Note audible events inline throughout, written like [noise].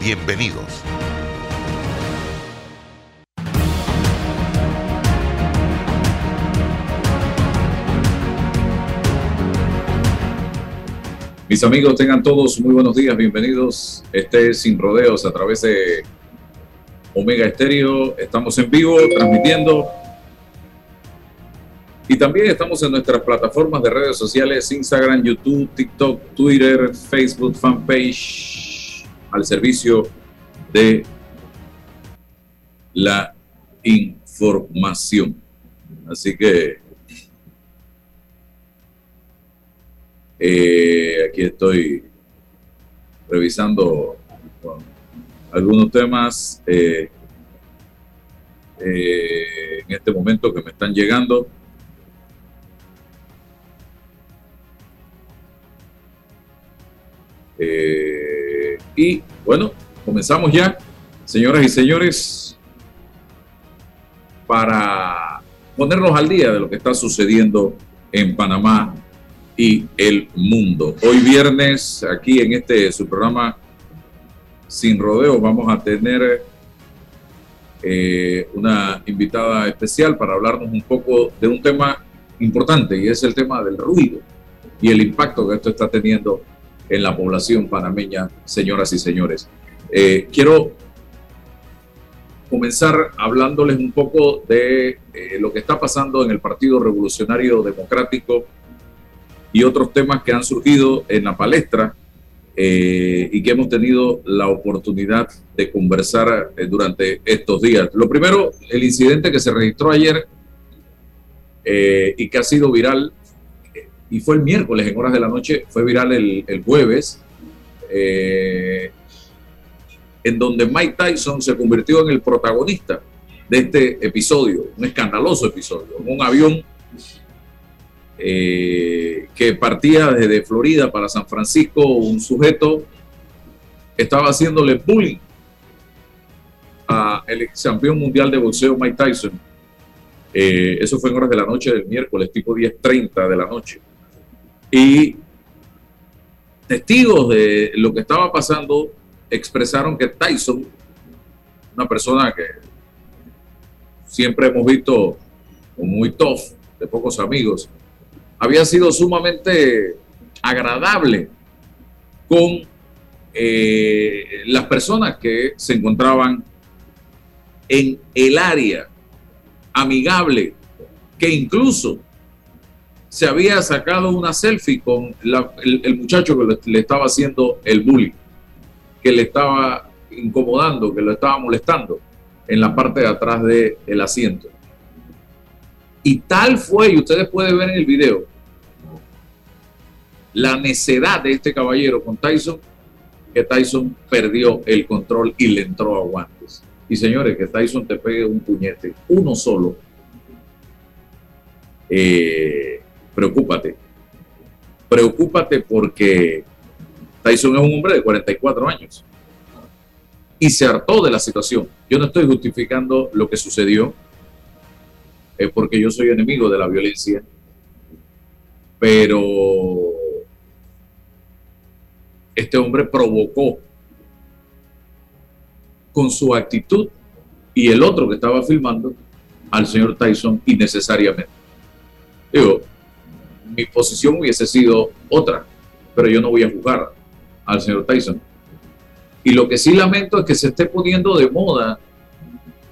Bienvenidos. Mis amigos, tengan todos muy buenos días, bienvenidos. Este es Sin Rodeos a través de Omega Estéreo. Estamos en vivo transmitiendo. Y también estamos en nuestras plataformas de redes sociales, Instagram, YouTube, TikTok, Twitter, Facebook, fanpage, al servicio de la información. Así que Eh, aquí estoy revisando algunos temas eh, eh, en este momento que me están llegando. Y bueno, comenzamos ya, señoras y señores, para ponernos al día de lo que está sucediendo en Panamá y el mundo. Hoy viernes, aquí en este su programa Sin Rodeos, vamos a tener eh, una invitada especial para hablarnos un poco de un tema importante y es el tema del ruido y el impacto que esto está teniendo en la población panameña, señoras y señores. Eh, quiero comenzar hablándoles un poco de eh, lo que está pasando en el Partido Revolucionario Democrático y otros temas que han surgido en la palestra eh, y que hemos tenido la oportunidad de conversar eh, durante estos días. Lo primero, el incidente que se registró ayer eh, y que ha sido viral, y fue el miércoles en horas de la noche, fue viral el, el jueves, en donde Mike Tyson se convirtió en el protagonista de este episodio, un escandaloso episodio, un avión eh, que partía desde Florida para San Francisco, un sujeto estaba haciéndole bullying a el campeón mundial de boxeo Mike Tyson. Eh, eso fue en horas de la noche del miércoles, tipo 10.30 de la noche. Y testigos de lo que estaba pasando expresaron que Tyson, una persona que siempre hemos visto muy tough, de pocos amigos, había sido sumamente agradable con eh, las personas que se encontraban en el área, amigable, que incluso se había sacado una selfie con el, muchacho que le, estaba haciendo el bullying, que le estaba incomodando, que lo estaba molestando en la parte de atrás del asiento. Y tal fue, y ustedes pueden ver en el video, la necedad de este caballero con Tyson, que Tyson perdió el control y le entró a guantes. Y señores, que Tyson te pegue un puñete, uno solo, eh, preocúpate. Preocúpate porque Tyson es un hombre de 44 años y se hartó de la situación. Yo no estoy justificando lo que sucedió, es porque yo soy enemigo de la violencia, pero este hombre provocó con su actitud y el otro que estaba filmando al señor Tyson innecesariamente. Digo, mi posición hubiese sido otra, pero yo no voy a juzgar al señor Tyson. Y lo que sí lamento es que se esté poniendo de moda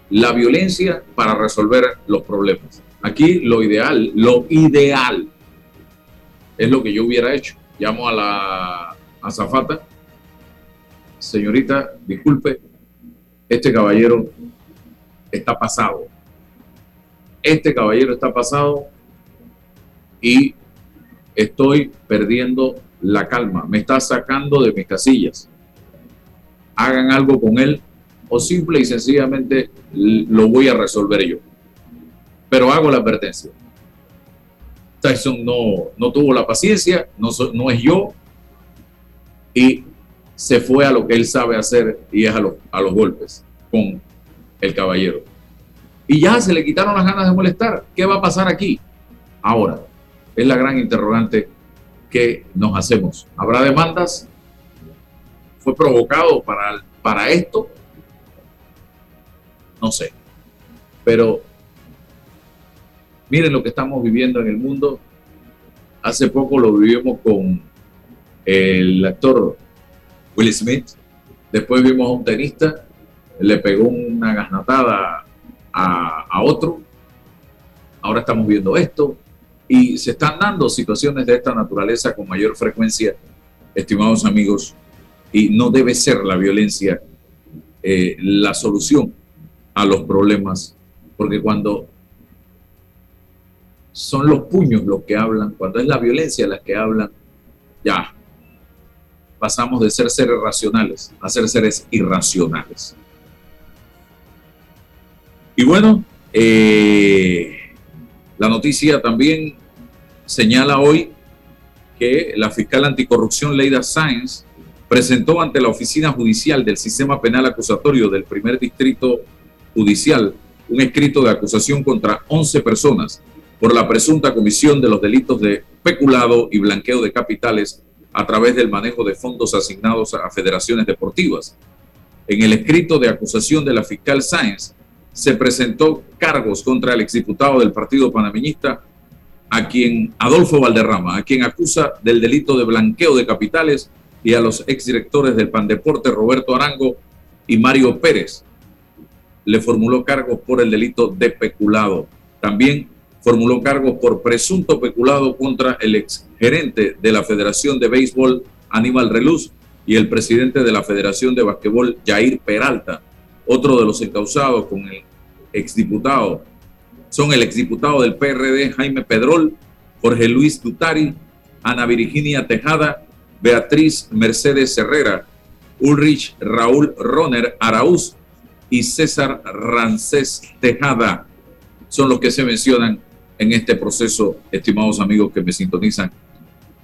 la violencia para resolver los problemas. Aquí lo ideal, lo ideal es lo que yo hubiera hecho. Llamo a la azafata, señorita, disculpe, este caballero está pasado. Este caballero está pasado y estoy perdiendo la calma. Me está sacando de mis casillas. hagan algo con él o simple y sencillamente lo voy a resolver yo. Pero hago la advertencia. Tyson no, no tuvo la paciencia, no, no es yo, y se fue a lo que él sabe hacer y es a, a los golpes con el caballero. Y ya se le quitaron las ganas de molestar. ¿Qué va a pasar aquí? Ahora, es la gran interrogante que nos hacemos. ¿Habrá demandas? ¿Fue provocado para, para esto? No sé. Pero miren lo que estamos viviendo en el mundo. Hace poco lo vivimos con el actor Will Smith. Después vimos a un tenista, le pegó una gasnatada a, a otro. Ahora estamos viendo esto. Y se están dando situaciones de esta naturaleza con mayor frecuencia, estimados amigos, y no debe ser la violencia eh, la solución a los problemas, porque cuando son los puños los que hablan, cuando es la violencia la que hablan, ya pasamos de ser seres racionales a ser seres irracionales. Y bueno, eh, la noticia también señala hoy que la fiscal anticorrupción Leida Sáenz presentó ante la oficina judicial del sistema penal acusatorio del primer distrito judicial un escrito de acusación contra 11 personas por la presunta comisión de los delitos de peculado y blanqueo de capitales a través del manejo de fondos asignados a federaciones deportivas. En el escrito de acusación de la fiscal Sáenz se presentó cargos contra el exdiputado del Partido Panameñista, a quien Adolfo Valderrama, a quien acusa del delito de blanqueo de capitales, y a los exdirectores del Pandeporte, Roberto Arango y Mario Pérez. Le formuló cargos por el delito de peculado. También formuló cargos por presunto peculado contra el exgerente de la Federación de Béisbol, Aníbal Reluz, y el presidente de la Federación de Basquetbol, Jair Peralta. Otro de los encausados con el exdiputado son el exdiputado del PRD, Jaime Pedrol, Jorge Luis Dutari, Ana Virginia Tejada, Beatriz Mercedes Herrera, Ulrich Raúl Roner Araúz y César Rancés Tejada. Son los que se mencionan en este proceso, estimados amigos que me sintonizan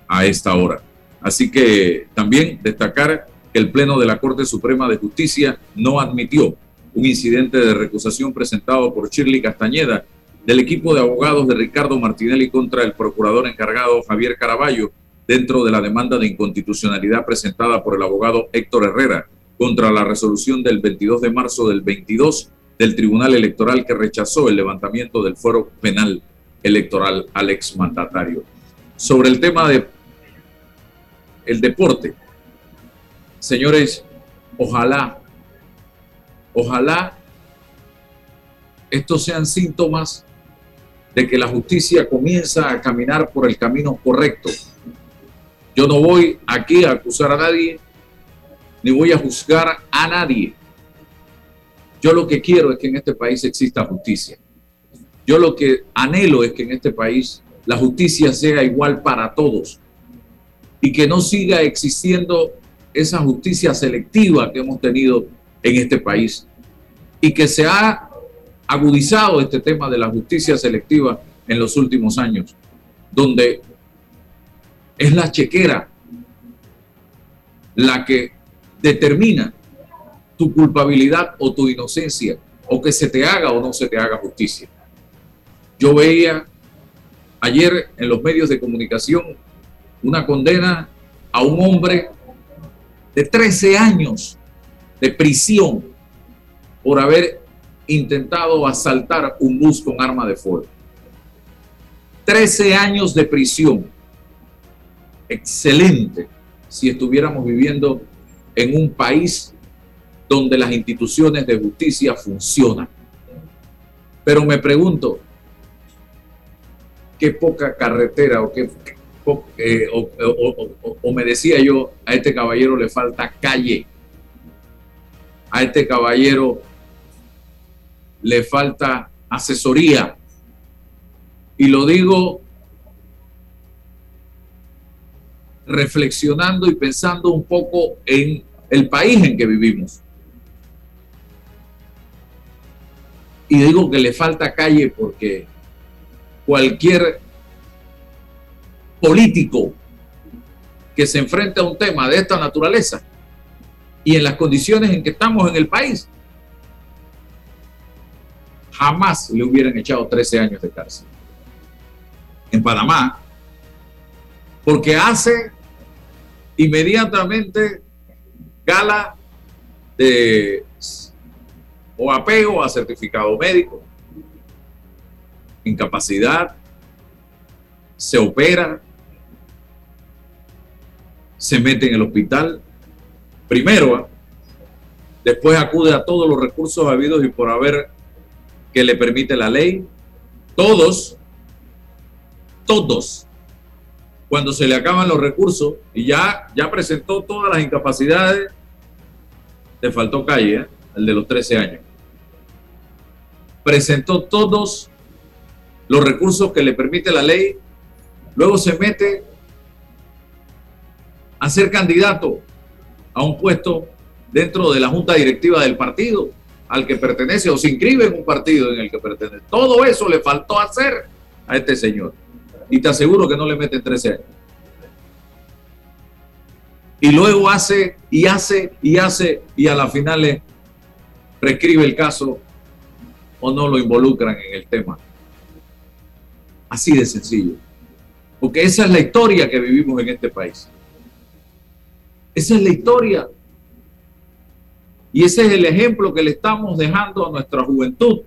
a esta hora. Así que también destacar que el Pleno de la Corte Suprema de Justicia no admitió un incidente de recusación presentado por Shirley Castañeda del equipo de abogados de Ricardo Martinelli contra el procurador encargado Javier Caraballo dentro de la demanda de inconstitucionalidad presentada por el abogado Héctor Herrera contra la resolución del 22 de marzo del 22 del Tribunal Electoral que rechazó el levantamiento del fuero penal electoral al exmandatario. Sobre el tema de el deporte, señores, ojalá, ojalá estos sean síntomas de que la justicia comienza a caminar por el camino correcto. Yo no voy aquí a acusar a nadie, ni voy a juzgar a nadie. Yo lo que quiero es que en este país exista justicia. Yo lo que anhelo es que en este país la justicia sea igual para todos y que no siga existiendo esa justicia selectiva que hemos tenido en este país y que se ha agudizado este tema de la justicia selectiva en los últimos años, donde es la chequera la que determina tu culpabilidad o tu inocencia, o que se te haga o no se te haga justicia. Yo veía ayer en los medios de comunicación una condena a un hombre de 13 años de prisión por haber intentado asaltar un bus con arma de fuego. 13 años de prisión excelente si estuviéramos viviendo en un país donde las instituciones de justicia funcionan. Pero me pregunto, qué poca carretera o qué eh, o, me decía yo, a este caballero le falta calle, a este caballero le falta asesoría. Y lo digo reflexionando y pensando un poco en el país en que vivimos. Y digo que le falta calle porque cualquier político que se enfrente a un tema de esta naturaleza y en las condiciones en que estamos en el país, jamás le hubieran echado 13 años de cárcel. En Panamá, porque hace inmediatamente gala de o apego a certificado médico, incapacidad, se opera, se mete en el hospital, primero, ¿ah? después acude a todos los recursos habidos y por haber que le permite la ley, todos, todos, cuando se le acaban los recursos y ya, ya presentó todas las incapacidades, le faltó calle, ¿eh? el de los 13 años. Presentó todos los recursos que le permite la ley, luego se mete a ser candidato a un puesto dentro de la junta directiva del partido al que pertenece o se inscribe en un partido en el que pertenece. Todo eso le faltó hacer a este señor. Y te aseguro que no le meten 13 años. Y luego hace y hace y hace y a la final le prescribe el caso o no lo involucran en el tema. Así de sencillo. Porque esa es la historia que vivimos en este país. Esa es la historia. Y ese es el ejemplo que le estamos dejando a nuestra juventud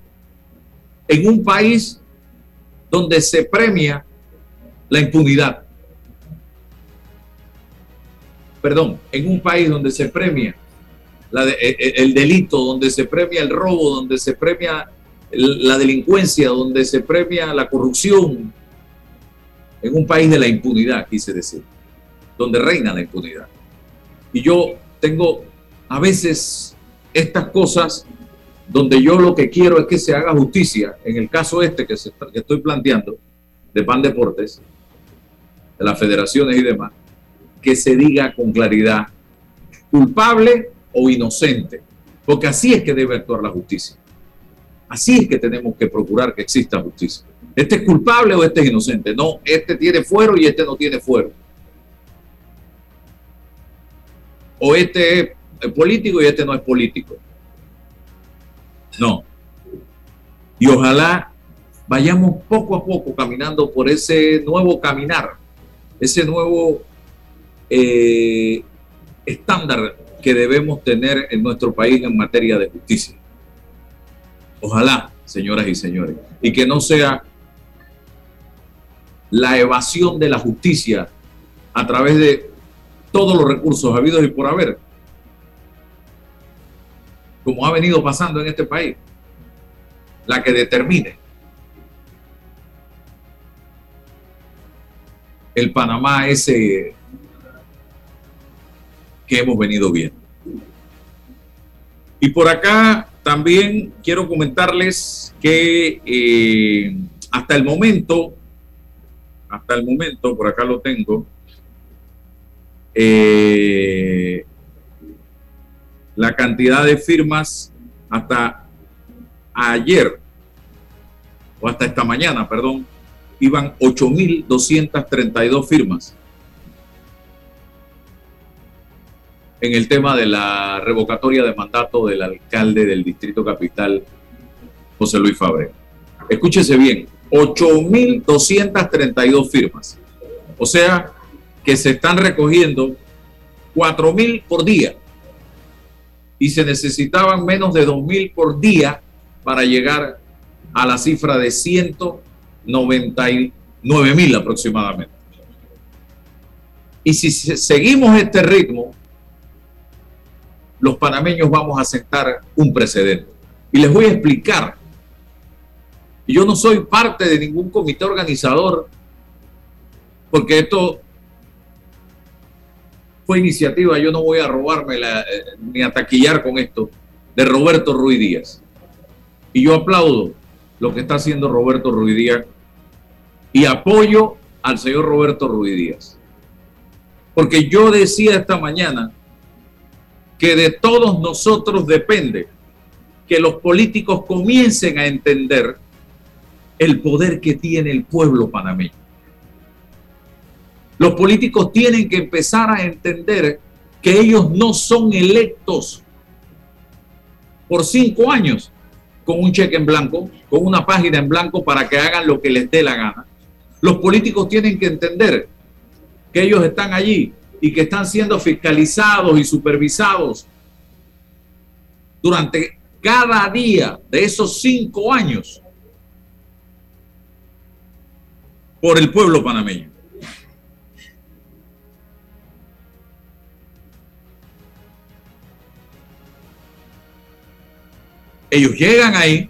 en un país donde se premia la impunidad. Perdón, en un país donde se premia e, e, el delito, donde se premia el robo, donde se premia la delincuencia, donde se premia la corrupción, en un país de la impunidad, quise decir, donde reina la impunidad. Y yo tengo a veces estas cosas donde yo lo que quiero es que se haga justicia, en el caso este que, estoy planteando, de PAN Deportes, de las federaciones y demás, que se diga con claridad culpable o inocente, porque así es que debe actuar la justicia. Así es que tenemos que procurar que exista justicia. Este es culpable o este es inocente. No, este tiene fuero y este no tiene fuero. O este es político y este no es político. No. Y ojalá vayamos poco a poco caminando por ese nuevo caminar, ese nuevo eh, estándar que debemos tener en nuestro país en materia de justicia. Ojalá, señoras y señores, y que no sea la evasión de la justicia a través de todos los recursos habidos y por haber, como ha venido pasando en este país, la que determine el Panamá ese que hemos venido viendo. Y por acá también quiero comentarles que eh, hasta el momento, hasta el momento, por acá lo tengo, eh, la cantidad de firmas hasta ayer, o hasta esta mañana, perdón, iban 8.232 firmas en el tema de la revocatoria de mandato del alcalde del Distrito Capital, José Luis Fabre. Escúchese bien, 8.232 firmas. O sea, que se están recogiendo 4.000 por día. Y se necesitaban menos de 2.000 por día para llegar a la cifra de 199.000 aproximadamente. Y si seguimos este ritmo, los panameños vamos a sentar un precedente. Y les voy a explicar. Yo no soy parte de ningún comité organizador, porque esto fue iniciativa, yo no voy a robarme eh, ni a taquillar con esto, de Roberto Ruiz Díaz. Y yo aplaudo lo que está haciendo Roberto Ruiz Díaz y apoyo al señor Roberto Ruiz Díaz. Porque yo decía esta mañana que de todos nosotros depende que los políticos comiencen a entender el poder que tiene el pueblo panameño. Los políticos tienen que empezar a entender que ellos no son electos por cinco años con un cheque en blanco, con una página en blanco para que hagan lo que les dé la gana. Los políticos tienen que entender que ellos están allí y que están siendo fiscalizados y supervisados durante cada día de esos cinco años por el pueblo panameño. Ellos llegan ahí.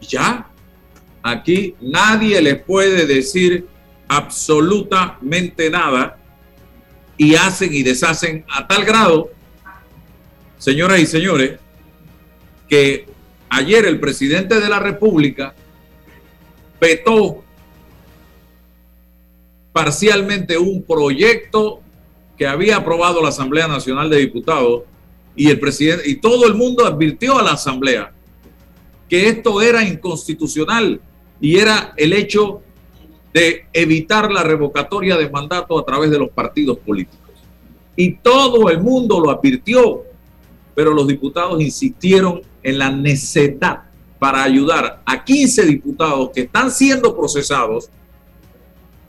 Y ya, aquí nadie les puede decir absolutamente nada. Y hacen y deshacen a tal grado, señoras y señores, que ayer el presidente de la República vetó parcialmente un proyecto que había aprobado la Asamblea Nacional de Diputados y el presidente y todo el mundo advirtió a la Asamblea que esto era inconstitucional y era el hecho de evitar la revocatoria de mandato a través de los partidos políticos. Y todo el mundo lo advirtió, pero los diputados insistieron en la necesidad para ayudar a 15 diputados que están siendo procesados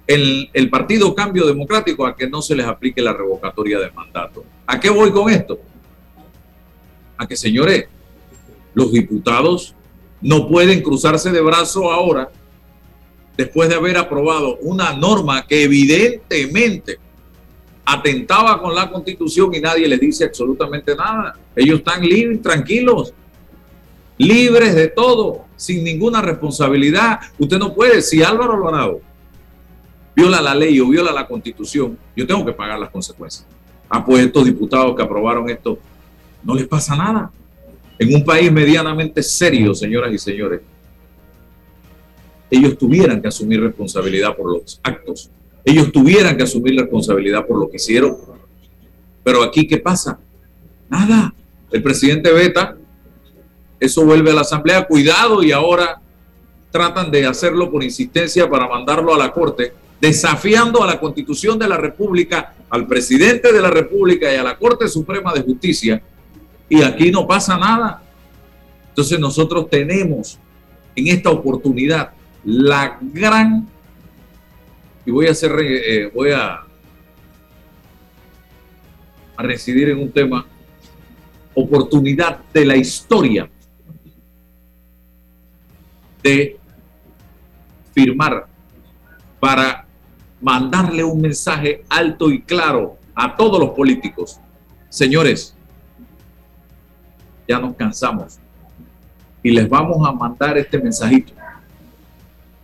en el Partido Cambio Democrático a que no se les aplique la revocatoria de mandato. ¿A qué voy con esto? Que, señores, los diputados no pueden cruzarse de brazos ahora después de haber aprobado una norma que evidentemente atentaba con la constitución y nadie les dice absolutamente nada. Ellos están libres, tranquilos, libres de todo, sin ninguna responsabilidad. Usted no puede, si Álvaro Alvarado viola la ley o viola la constitución, yo tengo que pagar las consecuencias. Ah, pues estos diputados que aprobaron esto, no les pasa nada. En un país medianamente serio, señoras y señores, ellos tuvieran que asumir responsabilidad por los actos, ellos tuvieran que asumir responsabilidad por lo que hicieron. Pero aquí, ¿qué pasa? Nada. El presidente Beta, eso vuelve a la Asamblea, cuidado, y ahora tratan de hacerlo por insistencia para mandarlo a la Corte, desafiando a la Constitución de la República, al presidente de la República y a la Corte Suprema de Justicia. Y aquí no pasa nada. Entonces nosotros tenemos en esta oportunidad la gran, y voy a hacer, eh, voy a, a residir en un tema, oportunidad de la historia de firmar para mandarle un mensaje alto y claro a todos los políticos. Señores, ya nos cansamos y les vamos a mandar este mensajito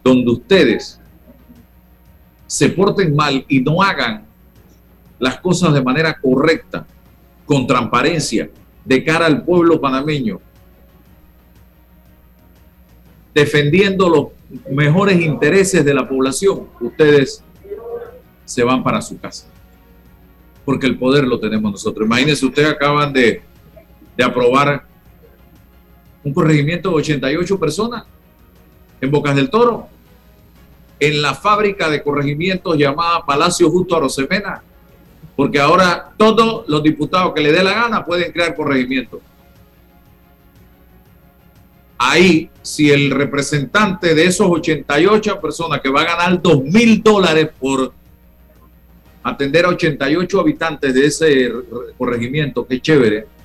donde ustedes se porten mal y no hagan las cosas de manera correcta, con transparencia, de cara al pueblo panameño, defendiendo los mejores intereses de la población, ustedes se van para su casa. Porque el poder lo tenemos nosotros. Imagínense, ustedes acaban de, de aprobar un corregimiento de 88 personas en Bocas del Toro, en la fábrica de corregimientos llamada Palacio Justo Arosemena, porque ahora todos los diputados que le dé la gana pueden crear corregimientos. Ahí, si el representante de esos 88 personas que va a ganar 2 mil dólares por atender a 88 habitantes de ese corregimiento, qué chévere.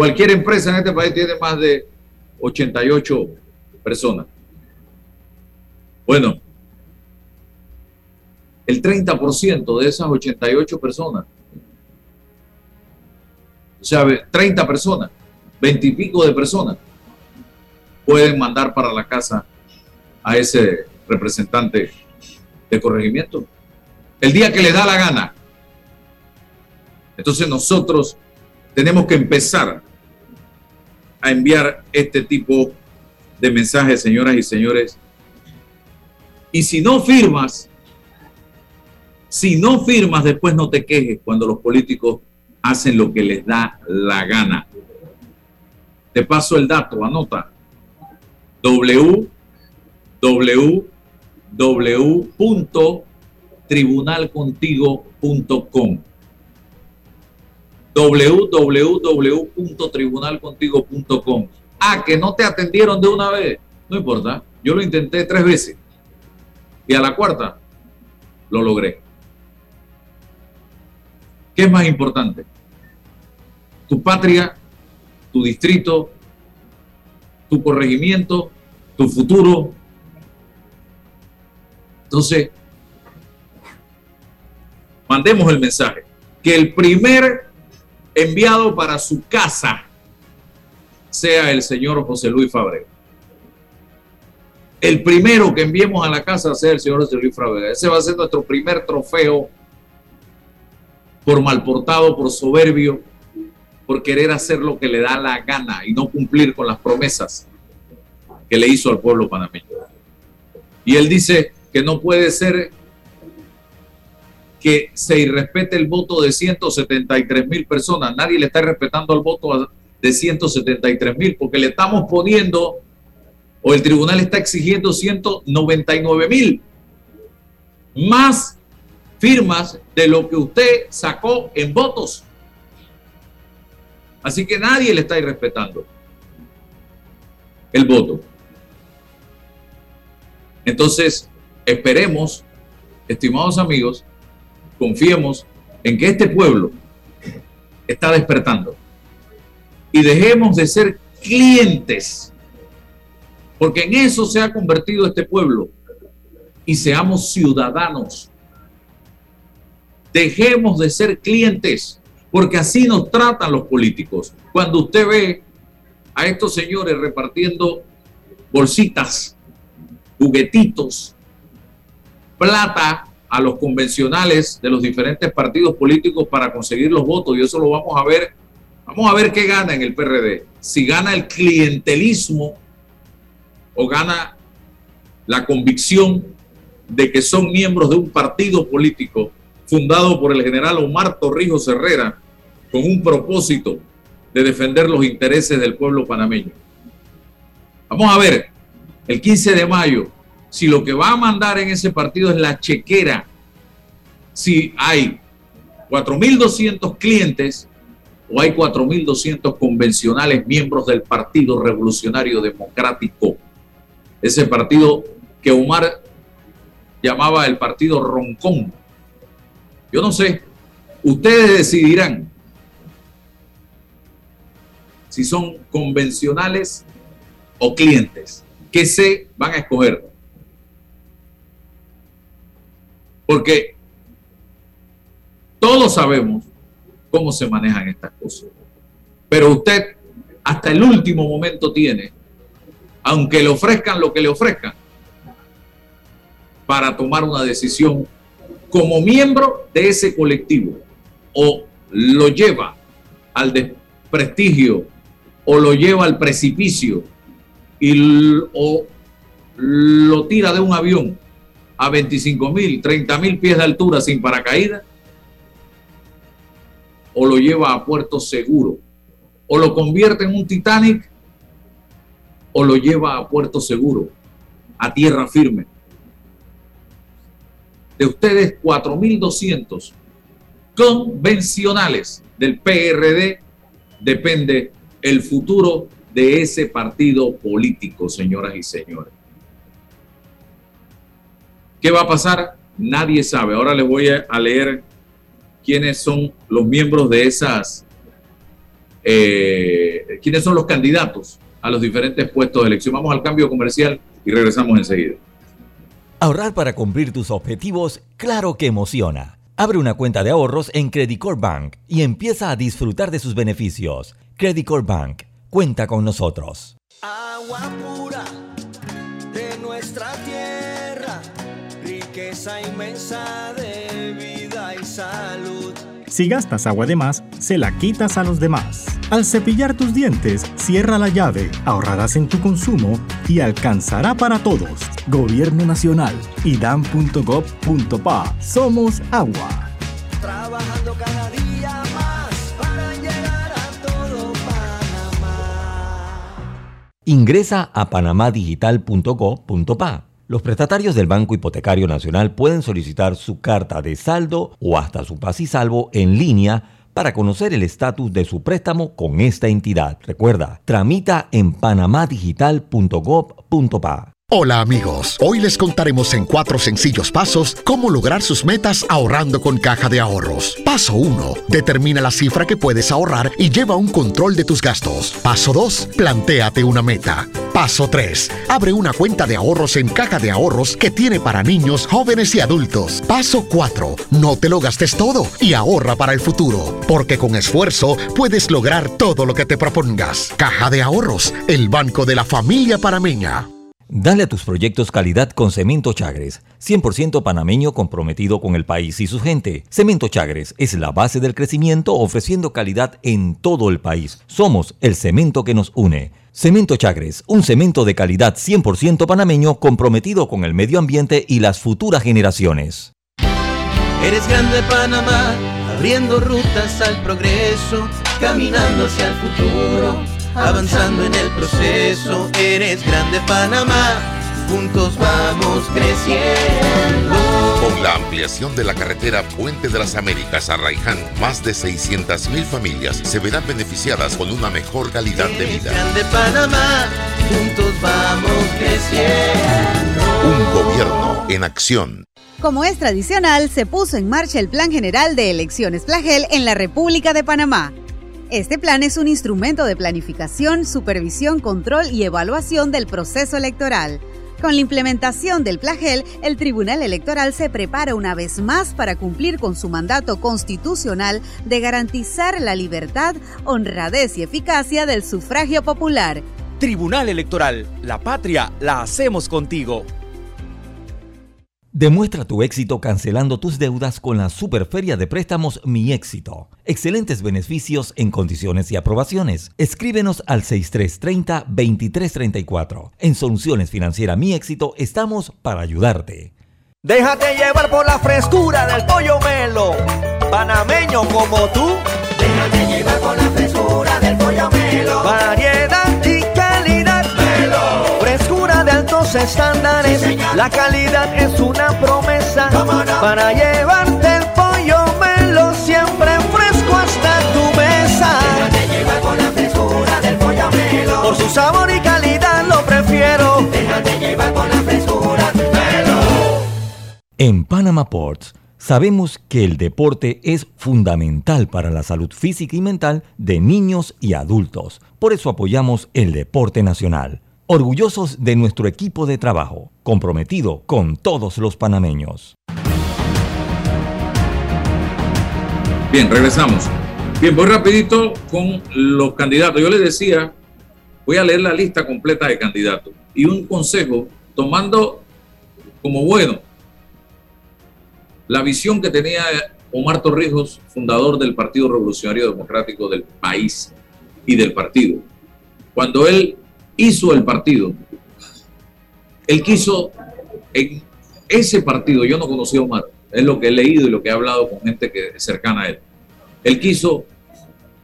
Cualquier empresa en este país tiene más de 88 personas. Bueno, el 30% de esas 88 personas, o sea, 30 personas, 20 y pico de personas, pueden mandar para la casa a ese representante de corregimiento. El día que le da la gana. Entonces nosotros tenemos que empezar a enviar este tipo de mensajes, señoras y señores, y si no firmas, si no firmas, después no te quejes cuando los políticos hacen lo que les da la gana. Te paso el dato, anota. www.tribunalcontigo.com www.tribunalcontigo.com Ah, que no te atendieron de una vez. No importa. Yo lo intenté tres veces. Y a la cuarta lo logré. ¿Qué es más importante? Tu patria, tu distrito, tu corregimiento, tu futuro. Entonces, mandemos el mensaje. Que el primer enviado para su casa sea el señor José Luis Fabrega. El primero que enviemos a la casa sea el señor José Luis Fabrega. Ese va a ser nuestro primer trofeo por malportado, por soberbio, por querer hacer lo que le da la gana y no cumplir con las promesas que le hizo al pueblo panameño. Y él dice que no puede ser que se irrespete el voto de 173 mil personas. Nadie le está respetando el voto de 173 mil porque le estamos poniendo o el tribunal está exigiendo 199 mil más firmas de lo que usted sacó en votos. Así que nadie le está irrespetando el voto. Entonces, esperemos, estimados amigos, confiemos en que este pueblo está despertando y dejemos de ser clientes, porque en eso se ha convertido este pueblo y seamos ciudadanos. Dejemos de ser clientes, porque así nos tratan los políticos. Cuando usted ve a estos señores repartiendo bolsitas, juguetitos, plata a los convencionales de los diferentes partidos políticos para conseguir los votos y eso lo vamos a ver. Vamos a ver qué gana en el PRD. Si gana el clientelismo o gana la convicción de que son miembros de un partido político fundado por el general Omar Torrijos Herrera con un propósito de defender los intereses del pueblo panameño. Vamos a ver, el 15 de mayo, si lo que va a mandar en ese partido es la chequera, si hay 4.200 clientes o hay 4.200 convencionales miembros del Partido Revolucionario Democrático, ese partido que Omar llamaba el partido Roncón. Yo no sé, ustedes decidirán si son convencionales o clientes que se van a escoger. Porque todos sabemos cómo se manejan estas cosas. Pero usted hasta el último momento tiene, aunque le ofrezcan lo que le ofrezcan, para tomar una decisión como miembro de ese colectivo. O lo lleva al desprestigio o lo lleva al precipicio y o lo tira de un avión a 25 mil, 30 mil pies de altura sin paracaídas, o lo lleva a puerto seguro, o lo convierte en un Titanic, o lo lleva a puerto seguro, a tierra firme. De ustedes, 4.200 convencionales del PRD depende el futuro de ese partido político, señoras y señores. ¿Qué va a pasar? Nadie sabe. Ahora les voy a leer quiénes son los miembros de esas, eh, quiénes son los candidatos a los diferentes puestos de elección. Vamos al cambio comercial y regresamos enseguida. Ahorrar para cumplir tus objetivos, claro que emociona. Abre una cuenta de ahorros en Credit Bank y empieza a disfrutar de sus beneficios. Credit Bank, cuenta con nosotros. Agua pura de nuestra tierra de vida y salud. Si gastas agua de más, se la quitas a los demás. Al cepillar tus dientes, cierra la llave, ahorrarás en tu consumo y alcanzará para todos. Gobierno Nacional, idam.gov.pa. Somos agua. Trabajando cada día más para llegar a todo Panamá. Ingresa a panamadigital.gov.pa los prestatarios del Banco Hipotecario Nacional pueden solicitar su carta de saldo o hasta su paz y salvo en línea para conocer el estatus de su préstamo con esta entidad. Recuerda, tramita en panamadigital.gov.pa. Hola amigos, hoy les contaremos en cuatro sencillos pasos cómo lograr sus metas ahorrando con caja de ahorros. Paso 1. Determina la cifra que puedes ahorrar y lleva un control de tus gastos. Paso 2. Plantéate una meta. Paso 3. Abre una cuenta de ahorros en caja de ahorros que tiene para niños, jóvenes y adultos. Paso 4. No te lo gastes todo y ahorra para el futuro, porque con esfuerzo puedes lograr todo lo que te propongas. Caja de ahorros, el banco de la familia parameña. Dale a tus proyectos calidad con Cemento Chagres, 100% panameño comprometido con el país y su gente. Cemento Chagres es la base del crecimiento ofreciendo calidad en todo el país. Somos el cemento que nos une. Cemento Chagres, un cemento de calidad 100% panameño comprometido con el medio ambiente y las futuras generaciones. Eres grande Panamá, abriendo rutas al progreso, caminando hacia el futuro avanzando en el proceso. Eres grande Panamá, juntos vamos creciendo. Con la ampliación de la carretera Puente de las Américas a Raiján, más de 600.000 familias se verán beneficiadas con una mejor calidad de vida. Grande Panamá, juntos vamos creciendo. Un gobierno en acción. Como es tradicional, se puso en marcha el Plan General de Elecciones Plagel en la República de Panamá este plan es un instrumento de planificación, supervisión, control y evaluación del proceso electoral. Con la implementación del PLAGEL, el Tribunal Electoral se prepara una vez más para cumplir con su mandato constitucional de garantizar la libertad, honradez y eficacia del sufragio popular. Tribunal Electoral, la patria la hacemos contigo. Demuestra tu éxito cancelando tus deudas con la Superferia de Préstamos Mi Éxito. Excelentes beneficios en condiciones y aprobaciones. Escríbenos al 6330-2334. En Soluciones Financieras Mi Éxito estamos para ayudarte. Déjate llevar por la frescura del pollo melo. Panameño como tú. Déjate llevar por la estándares. la calidad es una promesa para llevarte el pollo melo siempre fresco hasta tu mesa. Déjate llevar con la frescura del pollo melo. Por su sabor y calidad lo prefiero. Déjate llevar con la frescura melo. En Panama Ports sabemos que el deporte es fundamental para la salud física y mental de niños y adultos. Por eso apoyamos el deporte nacional orgullosos de nuestro equipo de trabajo, comprometido con todos los panameños. Bien, regresamos. Bien, voy rapidito con los candidatos. Yo les decía, voy a leer la lista completa de candidatos y un consejo tomando como bueno la visión que tenía Omar Torrijos, fundador del Partido Revolucionario Democrático del país y del partido. Cuando él hizo el partido. Él quiso, en ese partido, yo no conocí a Omar, es lo que he leído y lo que he hablado con gente que cercana a él. Él quiso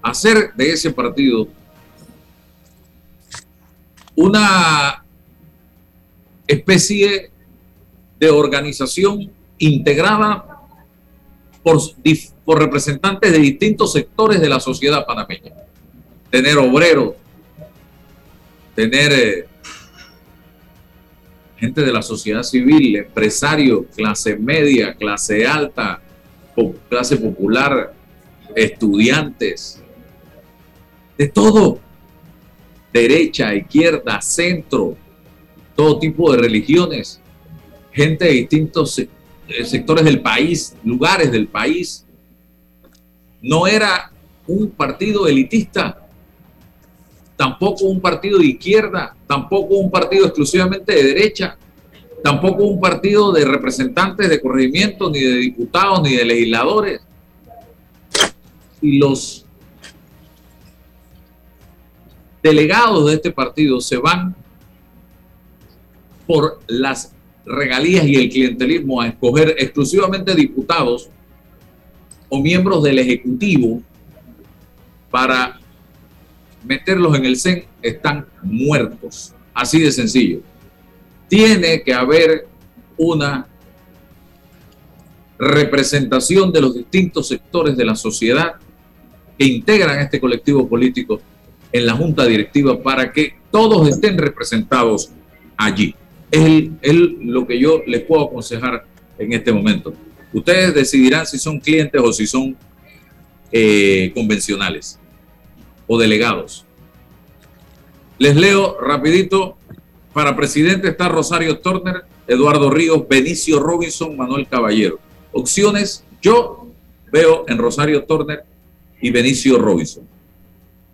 hacer de ese partido una especie de organización integrada por representantes de distintos sectores de la sociedad panameña. Tener obreros, tener eh, gente de la sociedad civil, empresarios, clase media, clase alta, clase popular, estudiantes, de todo, derecha, izquierda, centro, todo tipo de religiones, gente de distintos eh, sectores del país, lugares del país. No era un partido elitista, tampoco un partido de izquierda, tampoco un partido exclusivamente de derecha, tampoco un partido de representantes de corregimiento, ni de diputados, ni de legisladores. Y los delegados de este partido se van por las regalías y el clientelismo a escoger exclusivamente diputados o miembros del Ejecutivo para meterlos en el CEN, están muertos. Así de sencillo. Tiene que haber una representación de los distintos sectores de la sociedad que integran este colectivo político en la junta directiva para que todos estén representados allí. Es, lo que yo les puedo aconsejar en este momento. Ustedes decidirán si son clientes o si son eh, convencionales o delegados. Les leo rapidito. Para presidente está Rosario Turner, Eduardo Ríos, Benicio Robinson, Manuel Caballero. Opciones, yo veo en Rosario Turner y Benicio Robinson.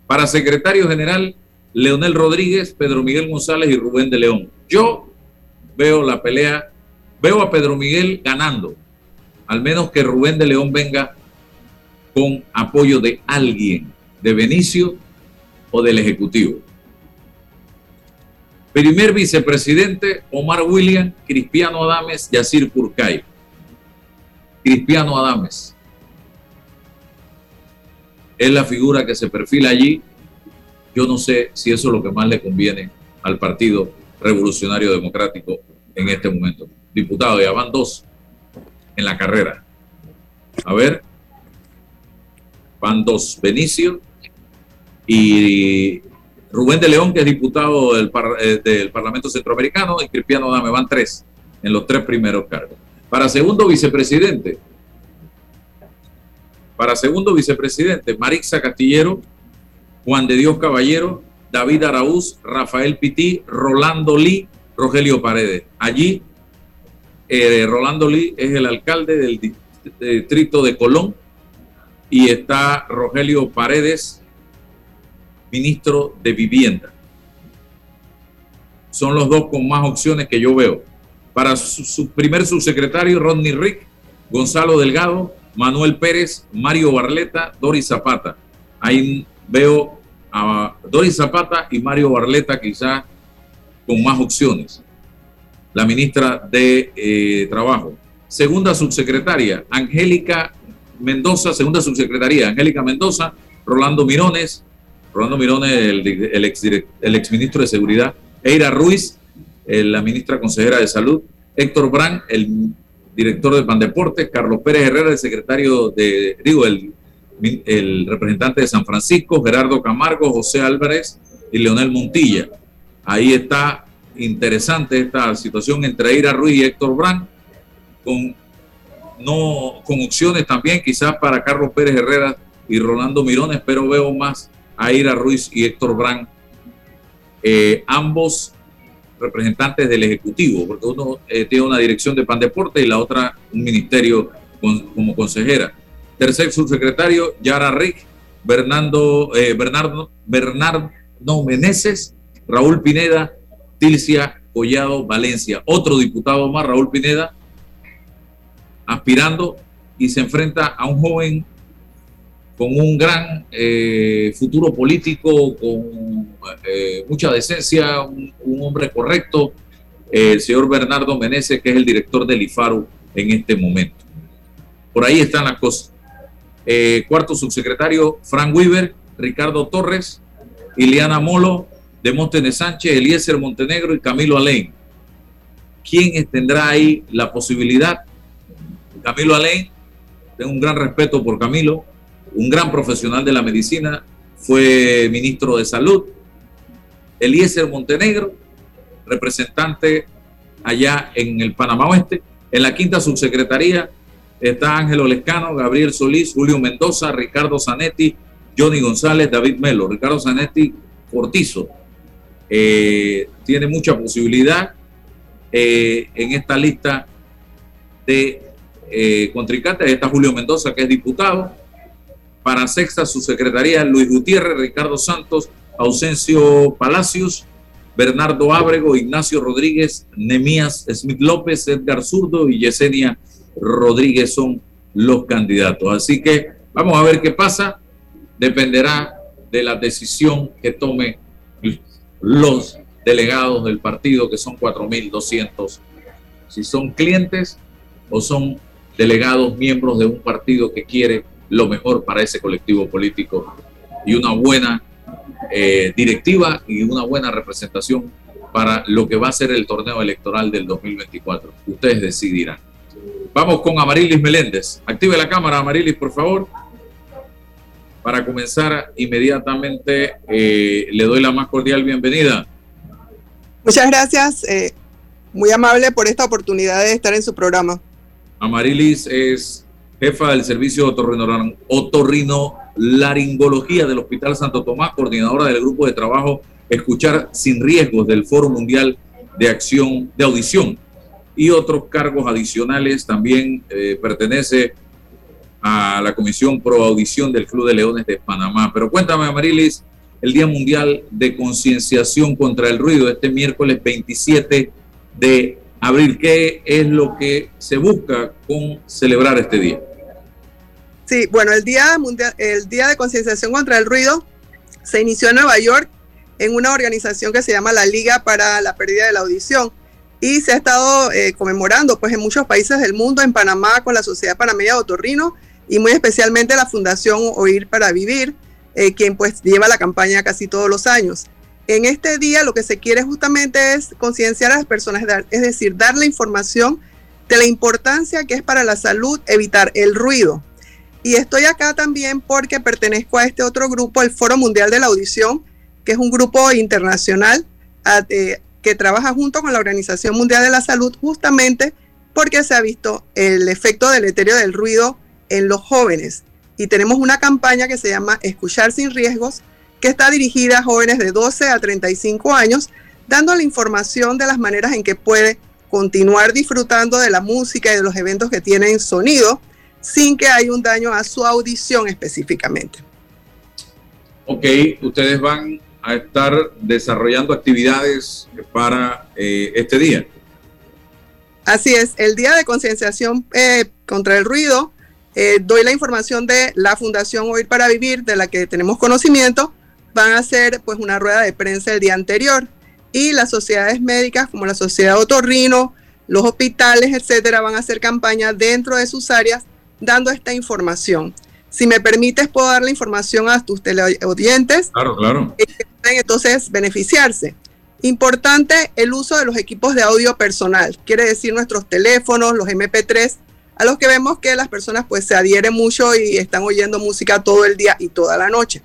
Para secretario general, Leonel Rodríguez, Pedro Miguel González y Rubén de León. Yo veo la pelea, veo a Pedro Miguel ganando, al menos que Rubén de León venga con apoyo de alguien, de Benicio o del Ejecutivo. Primer vicepresidente, Omar William, Cristiano Adames, Yacir Purcay. Cristiano Adames. Es la figura que se perfila allí. Yo no sé si eso es lo que más le conviene al Partido Revolucionario Democrático en este momento. Diputado, ya van dos en la carrera. A ver, van dos, Benicio y Rubén de León, que es diputado del, eh, Parlamento Centroamericano, y Cristiano Dame, van tres en los tres primeros cargos. Para segundo vicepresidente, para segundo vicepresidente, Marixa Castillero, Juan de Dios Caballero, David Araúz, Rafael Pití, Rolando Lee, Rogelio Paredes. Allí, eh, Rolando Lee es el alcalde del distrito de Colón y está Rogelio Paredes, ministro de Vivienda. Son los dos con más opciones que yo veo. Para su, primer subsecretario, Rodney Rick, Gonzalo Delgado, Manuel Pérez, Mario Barleta, Doris Zapata. Ahí veo a Doris Zapata y Mario Barleta quizás con más opciones. La ministra de eh, Trabajo. Segunda subsecretaria, Angélica Mendoza, segunda subsecretaría, Angélica Mendoza, Rolando Mirones, Rolando Mirones, el, el, ex, el exministro de Seguridad, Eira Ruiz, eh, la ministra consejera de Salud, Héctor Brand, el director de Pandeporte, Carlos Pérez Herrera, el secretario de, digo, el, el representante de San Francisco, Gerardo Camargo, José Álvarez y Leonel Montilla. Ahí está interesante esta situación entre Eira Ruiz y Héctor Brand, con, no, con opciones también quizás para Carlos Pérez Herrera y Rolando Mirones, pero veo más Aira Ruiz y Héctor Brand, eh, ambos representantes del Ejecutivo, porque uno eh, tiene una dirección de Pan Deporte y la otra un ministerio como consejera. Tercer subsecretario, Yara Rick, Bernardo, eh, Bernardo, Bernardo Meneses, Raúl Pineda, Tilcia Collado Valencia. Otro diputado más, Raúl Pineda, aspirando y se enfrenta a un joven con un gran eh, futuro político, con eh, mucha decencia, un, hombre correcto, el señor Bernardo Meneses, que es el director del IFARU en este momento. Por ahí están las cosas. Eh, cuarto subsecretario, Frank Weaver, Ricardo Torres, Ileana Molo, Demóstenes Sánchez, Eliezer Montenegro y Camilo Alain. ¿Quién tendrá ahí la posibilidad? Camilo Alain, tengo un gran respeto por Camilo, un gran profesional de la medicina, fue ministro de Salud. Eliezer Montenegro, representante allá en el Panamá Oeste. En la quinta subsecretaría está Ángelo Lescano, Gabriel Solís, Julio Mendoza, Ricardo Zanetti, Johnny González, David Melo. Ricardo Zanetti Cortizo eh, tiene mucha posibilidad eh, en esta lista de eh, contrincantes. Está Julio Mendoza, que es diputado para sexta subsecretaría Luis Gutiérrez, Ricardo Santos, Ausencio Palacios, Bernardo Ábrego, Ignacio Rodríguez, Nemías Smith López, Edgar Zurdo y Yesenia Rodríguez son los candidatos. Así que vamos a ver qué pasa. Dependerá de la decisión que tome los delegados del partido, que son 4.200. Si son clientes o son delegados miembros de un partido que quiere lo mejor para ese colectivo político y una buena eh, directiva y una buena representación para lo que va a ser el torneo electoral del 2024. Ustedes decidirán. Vamos con Amarilis Meléndez. Active la cámara, Amarilis, por favor. Para comenzar inmediatamente, eh, le doy la más cordial bienvenida. Muchas gracias, eh, muy amable por esta oportunidad de estar en su programa. Amarilis es jefa del servicio otorrino laringología del Hospital Santo Tomás, coordinadora del grupo de trabajo Escuchar sin riesgos del Foro Mundial de Acción de Audición y otros cargos adicionales. También eh, pertenece a la Comisión Pro Audición del Club de Leones de Panamá. Pero cuéntame, Amarilis, el Día Mundial de Concienciación contra el Ruido, este miércoles 27 de abril. ¿Qué es lo que se busca con celebrar este día? Sí, bueno, el Día, el día de Concienciación contra el Ruido se inició en Nueva York en una organización que se llama la Liga para la Pérdida de la Audición y se ha estado eh, conmemorando pues en muchos países del mundo, en Panamá con la Sociedad Panameña de Otorrino y muy especialmente la Fundación Oír para Vivir, eh, quien pues lleva la campaña casi todos los años. En este día lo que se quiere justamente es concienciar a las personas, es decir, darle información de la importancia que es para la salud evitar el ruido. Y estoy acá también porque pertenezco a este otro grupo, el Foro Mundial de la Audición, que es un grupo internacional eh, que trabaja junto con la Organización Mundial de la Salud justamente porque se ha visto el efecto deleterio del ruido en los jóvenes. Y tenemos una campaña que se llama Escuchar sin riesgos, que está dirigida a jóvenes de 12 a 35 años, dando la información de las maneras en que puede continuar disfrutando de la música y de los eventos que tienen sonido sin que haya un daño a su audición específicamente. Ok, ustedes van a estar desarrollando actividades para eh, este día. Así es, el día de concienciación eh, contra el ruido, eh, doy la información de la Fundación Oír para Vivir, de la que tenemos conocimiento, van a hacer pues una rueda de prensa el día anterior y las sociedades médicas como la Sociedad Otorrino, los hospitales, etcétera, van a hacer campañas dentro de sus áreas dando esta información. Si me permites, puedo dar la información a tus teleaudientes. Claro, claro. Que pueden entonces beneficiarse. Importante el uso de los equipos de audio personal, quiere decir nuestros teléfonos, los MP3, a los que vemos que las personas pues se adhieren mucho y están oyendo música todo el día y toda la noche.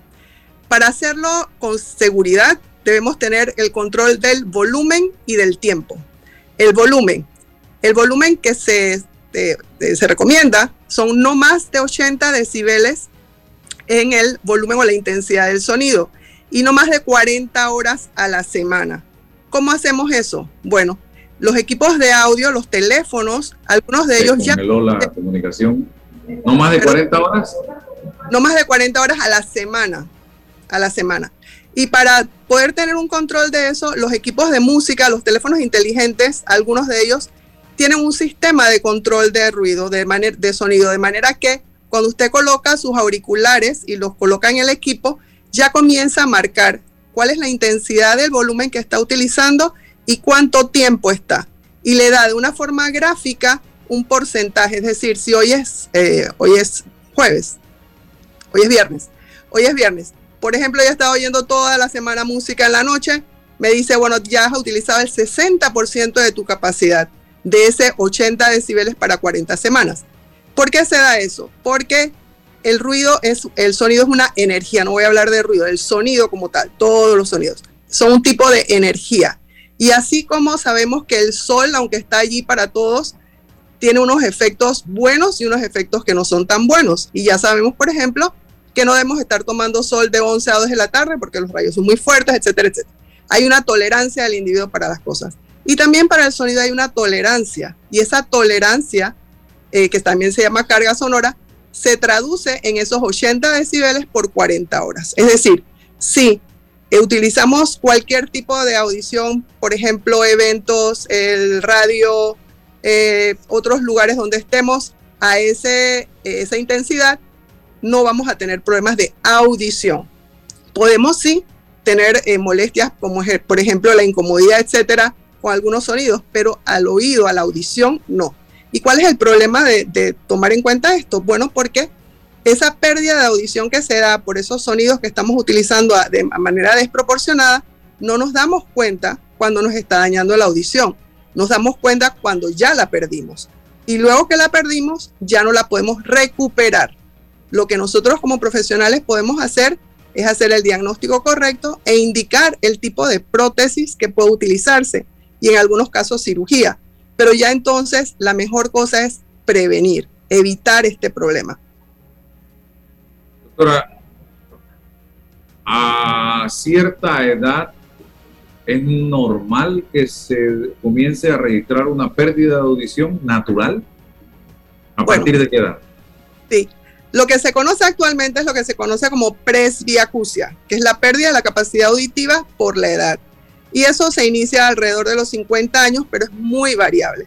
Para hacerlo con seguridad, debemos tener el control del volumen y del tiempo. El volumen. El volumen que se, se recomienda son no más de 80 decibeles en el volumen o la intensidad del sonido y no más de 40 horas a la semana. ¿Cómo hacemos eso? Bueno, los equipos de audio, los teléfonos, algunos de ellos ya... la comunicación. ¿No más de 40 horas? No más de 40 horas a la semana a la semana. Y para poder tener un control de eso, los equipos de música, los teléfonos inteligentes, algunos de ellos tienen un sistema de control de ruido, de, sonido, de manera que cuando usted coloca sus auriculares y los coloca en el equipo, ya comienza a marcar cuál es la intensidad del volumen que está utilizando y cuánto tiempo está. Y le da de una forma gráfica un porcentaje, es decir, si hoy es, eh, hoy es jueves, hoy es viernes, hoy es viernes, por ejemplo, yo he estado oyendo toda la semana música en la noche, me dice, bueno, ya has utilizado el 60% de tu capacidad, de ese 80 decibeles para 40 semanas. ¿Por qué se da eso? Porque el ruido es, el sonido es una energía, no voy a hablar de ruido, el sonido como tal, todos los sonidos son un tipo de energía. Y así como sabemos que el sol, aunque está allí para todos, tiene unos efectos buenos y unos efectos que no son tan buenos. Y ya sabemos, por ejemplo, que no debemos estar tomando sol de 11 a 2 de la tarde porque los rayos son muy fuertes, etcétera, etcétera. Hay una tolerancia del individuo para las cosas. Y también para el sonido hay una tolerancia. Y esa tolerancia, eh, que también se llama carga sonora, se traduce en esos 80 decibeles por 40 horas. Es decir, si utilizamos cualquier tipo de audición, por ejemplo, eventos, el radio, eh, otros lugares donde estemos a ese, esa intensidad, no vamos a tener problemas de audición. Podemos sí tener eh, molestias como por ejemplo la incomodidad, etcétera, con algunos sonidos, pero al oído, a la audición, no. ¿Y cuál es el problema de, tomar en cuenta esto? Bueno, porque esa pérdida de audición que se da por esos sonidos que estamos utilizando de manera desproporcionada, no nos damos cuenta cuando nos está dañando la audición. Nos damos cuenta cuando ya la perdimos. Y luego que la perdimos, ya no la podemos recuperar. Lo que nosotros como profesionales podemos hacer es hacer el diagnóstico correcto e indicar el tipo de prótesis que puede utilizarse y en algunos casos cirugía. Pero ya entonces la mejor cosa es prevenir, evitar este problema. Doctora, a cierta edad es normal que se comience a registrar una pérdida de audición natural. ¿A partir de qué edad? Sí, lo que se conoce actualmente es lo que se conoce como presbiacusia, que es la pérdida de la capacidad auditiva por la edad. Y eso se inicia alrededor de los 50 años, pero es muy variable,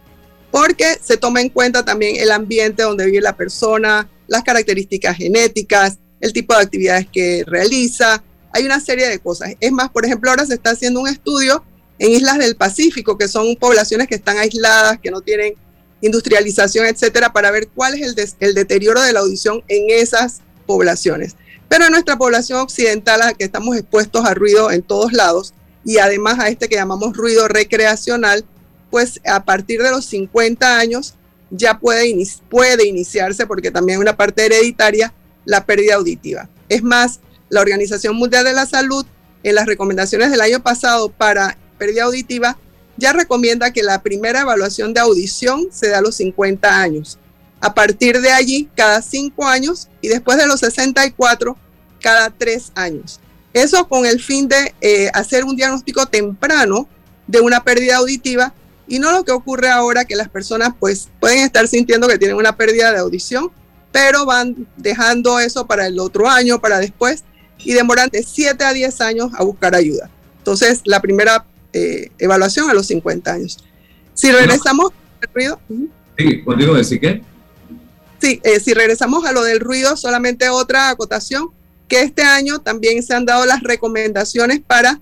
porque se toma en cuenta también el ambiente donde vive la persona, las características genéticas, el tipo de actividades que realiza. Hay una serie de cosas. Es más, por ejemplo, ahora se está haciendo un estudio en islas del Pacífico, que son poblaciones que están aisladas, que no tienen industrialización, etcétera, para ver cuál es el, deterioro de la audición en esas poblaciones. Pero en nuestra población occidental, a la que estamos expuestos a ruido en todos lados y además a este que llamamos ruido recreacional, pues a partir de los 50 años ya puede, puede iniciarse, porque también hay una parte hereditaria, la pérdida auditiva. Es más, la Organización Mundial de la Salud, en las recomendaciones del año pasado para pérdida auditiva, ya recomienda que la primera evaluación de audición se da a los 50 años. A partir de allí, cada 5 años y después de los 64, cada 3 años. Eso con el fin de eh, hacer un diagnóstico temprano de una pérdida auditiva y no lo que ocurre ahora que las personas pues pueden estar sintiendo que tienen una pérdida de audición, pero van dejando eso para el otro año, para después y demoran de 7 a 10 años a buscar ayuda. Entonces, la primera eh, evaluación a los 50 años. Si regresamos al ruido. Sí, contigo decir qué. Sí, eh, si regresamos a lo del ruido, solamente otra acotación, que este año también se han dado las recomendaciones para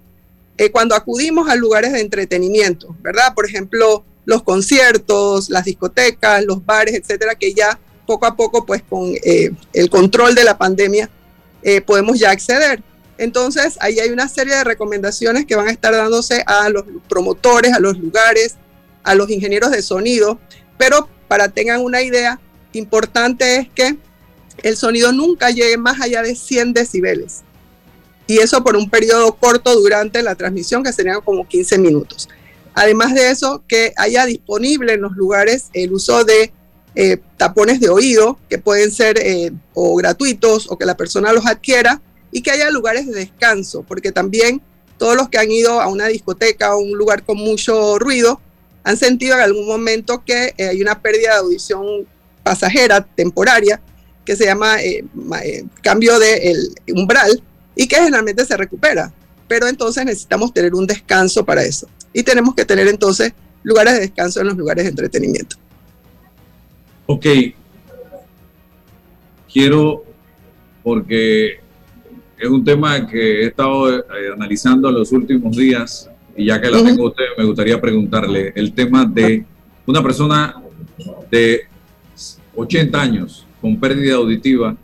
eh, cuando acudimos a lugares de entretenimiento, ¿verdad? Por ejemplo, los conciertos, las discotecas, los bares, etcétera, que ya poco a poco, pues con el control de la pandemia, podemos ya acceder. Entonces, ahí hay una serie de recomendaciones que van a estar dándose a los promotores, a los lugares, a los ingenieros de sonido, pero para tengan una idea, importante es que el sonido nunca llegue más allá de 100 decibeles. Y eso por un periodo corto durante la transmisión, que serían como 15 minutos. Además de eso, que haya disponible en los lugares el uso de eh, tapones de oído, que pueden ser eh, o gratuitos o que la persona los adquiera, y que haya lugares de descanso, porque también todos los que han ido a una discoteca o un lugar con mucho ruido han sentido en algún momento que eh, hay una pérdida de audición pasajera, temporaria, que se llama eh, eh, cambio de umbral y que generalmente se recupera. Pero entonces necesitamos tener un descanso para eso. Y tenemos que tener entonces lugares de descanso en los lugares de entretenimiento. Ok. Quiero, porque es un tema que he estado eh, analizando en los últimos días y ya que la tengo usted, me gustaría preguntarle el tema de una persona de 80 años con pérdida auditiva.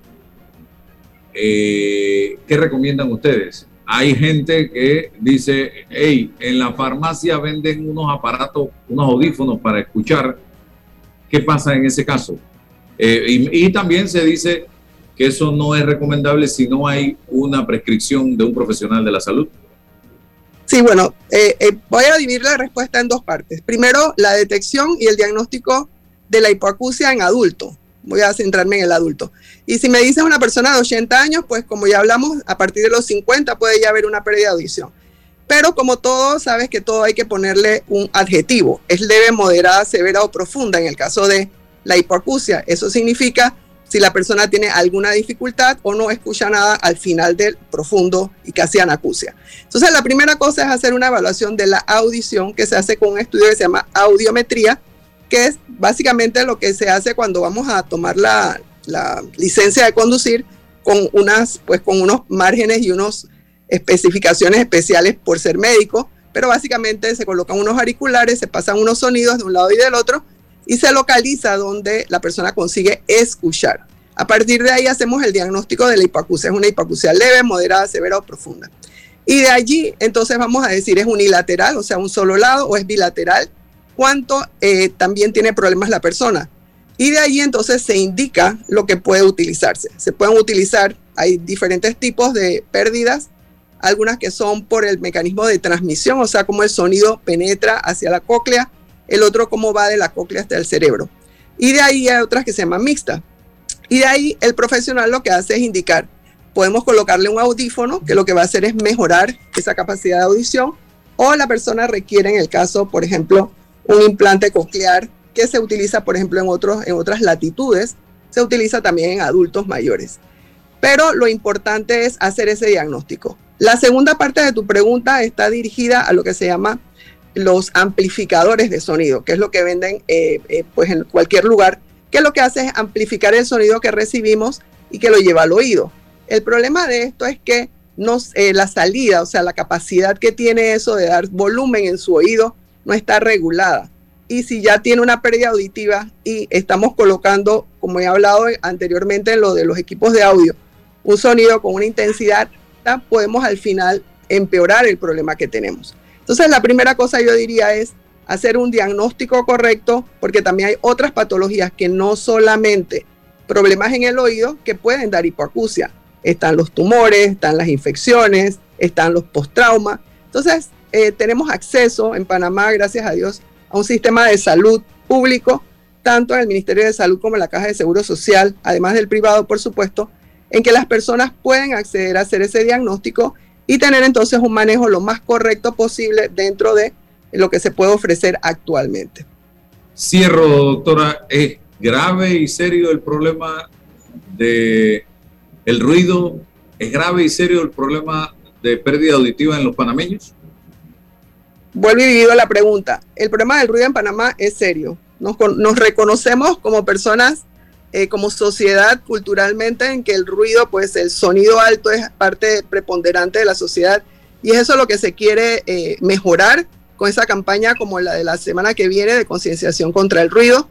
Eh, ¿Qué recomiendan ustedes? Hay gente que dice, hey, en la farmacia venden unos aparatos, unos audífonos para escuchar. ¿Qué pasa en ese caso? Eh, y, y también se dice, que eso no es recomendable si no hay una prescripción de un profesional de la salud? Sí, bueno, eh, eh, voy a dividir la respuesta en dos partes. Primero, la detección y el diagnóstico de la hipoacusia en adulto. Voy a centrarme en el adulto. Y si me dices una persona de 80 años, pues como ya hablamos, a partir de los 50 puede ya haber una pérdida de audición. Pero como todo, sabes que todo hay que ponerle un adjetivo. Es leve, moderada, severa o profunda en el caso de la hipoacusia. Eso significa si la persona tiene alguna dificultad o no escucha nada al final del profundo y casi anacusia. Entonces, la primera cosa es hacer una evaluación de la audición que se hace con un estudio que se llama audiometría, que es básicamente lo que se hace cuando vamos a tomar la, licencia de conducir con, unas, pues, con unos márgenes y unas especificaciones especiales por ser médico, pero básicamente se colocan unos auriculares, se pasan unos sonidos de un lado y del otro y se localiza donde la persona consigue escuchar. A partir de ahí hacemos el diagnóstico de la hipoacusia. Es una hipoacusia leve, moderada, severa o profunda. Y de allí entonces vamos a decir es unilateral, o sea, un solo lado, o es bilateral, cuánto eh, también tiene problemas la persona. Y de ahí entonces se indica lo que puede utilizarse. Se pueden utilizar, hay diferentes tipos de pérdidas, algunas que son por el mecanismo de transmisión, o sea, cómo el sonido penetra hacia la cóclea, el otro cómo va de la cóclea hasta el cerebro. Y de ahí hay otras que se llaman mixtas. Y de ahí el profesional lo que hace es indicar, podemos colocarle un audífono, que lo que va a hacer es mejorar esa capacidad de audición, o la persona requiere, en el caso, por ejemplo, un implante coclear que se utiliza, por ejemplo, en, otros, en otras latitudes, se utiliza también en adultos mayores. Pero lo importante es hacer ese diagnóstico. La segunda parte de tu pregunta está dirigida a lo que se llama los amplificadores de sonido, que es lo que venden eh, eh, pues en cualquier lugar, que lo que hace es amplificar el sonido que recibimos y que lo lleva al oído. El problema de esto es que nos, eh, la salida, o sea, la capacidad que tiene eso de dar volumen en su oído, no está regulada. Y si ya tiene una pérdida auditiva y estamos colocando, como he hablado anteriormente en lo de los equipos de audio, un sonido con una intensidad, podemos al final empeorar el problema que tenemos. Entonces, la primera cosa yo diría es hacer un diagnóstico correcto, porque también hay otras patologías que no solamente problemas en el oído que pueden dar hipoacusia. Están los tumores, están las infecciones, están los postraumas. Entonces, eh, tenemos acceso en Panamá, gracias a Dios, a un sistema de salud público, tanto en el Ministerio de Salud como en la Caja de Seguro Social, además del privado, por supuesto, en que las personas pueden acceder a hacer ese diagnóstico y tener entonces un manejo lo más correcto posible dentro de lo que se puede ofrecer actualmente. Cierro, doctora. ¿Es grave y serio el problema de el ruido? ¿Es grave y serio el problema de pérdida auditiva en los panameños? Vuelvo y divido la pregunta. El problema del ruido en Panamá es serio. Nos, nos reconocemos como personas eh, como sociedad culturalmente en que el ruido, pues el sonido alto es parte preponderante de la sociedad y es eso lo que se quiere eh, mejorar con esa campaña como la de la semana que viene de concienciación contra el ruido,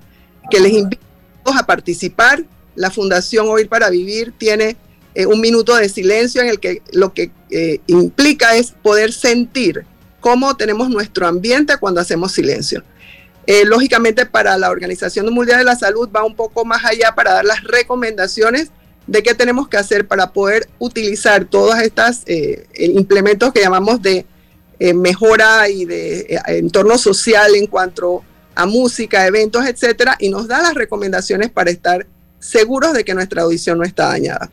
que les invito a participar. La Fundación Oír para Vivir tiene eh, un minuto de silencio en el que lo que implica es poder sentir cómo tenemos nuestro ambiente cuando hacemos silencio. Eh, lógicamente para la Organización Mundial de la Salud va un poco más allá para dar las recomendaciones de qué tenemos que hacer para poder utilizar todos estos eh, implementos que llamamos de eh, mejora y de entorno social en cuanto a música, eventos, etcétera, y nos da las recomendaciones para estar seguros de que nuestra audición no está dañada.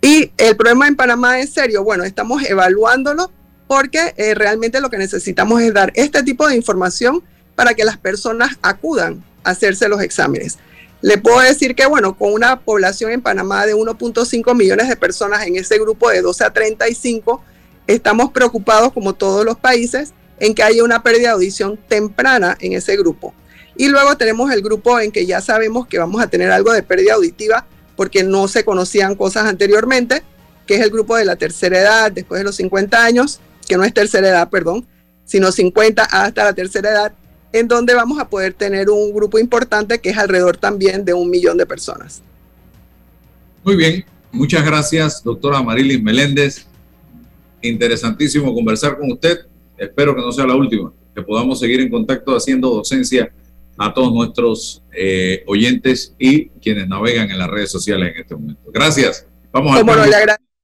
Y el problema en Panamá es serio. Bueno, estamos evaluándolo porque realmente lo que necesitamos es dar este tipo de información para que las personas acudan a hacerse los exámenes. Le puedo decir que, bueno, con una población en Panamá de 1.5 millones de personas en ese grupo de 12 a 35, estamos preocupados, como todos los países, en que haya una pérdida de audición temprana en ese grupo. Y luego tenemos el grupo en que ya sabemos que vamos a tener algo de pérdida auditiva porque no se conocían cosas anteriormente, que es el grupo de la tercera edad, después de los 50 años, que no es tercera edad, perdón, sino 50 hasta la tercera edad, en donde vamos a poder tener un grupo importante que es alrededor también de un millón de personas. Muy bien, muchas gracias, doctora Marilis Meléndez. Interesantísimo conversar con usted. Espero que no sea la última, que podamos seguir en contacto haciendo docencia a todos nuestros eh, oyentes y quienes navegan en las redes sociales en este momento. Gracias. Vamos a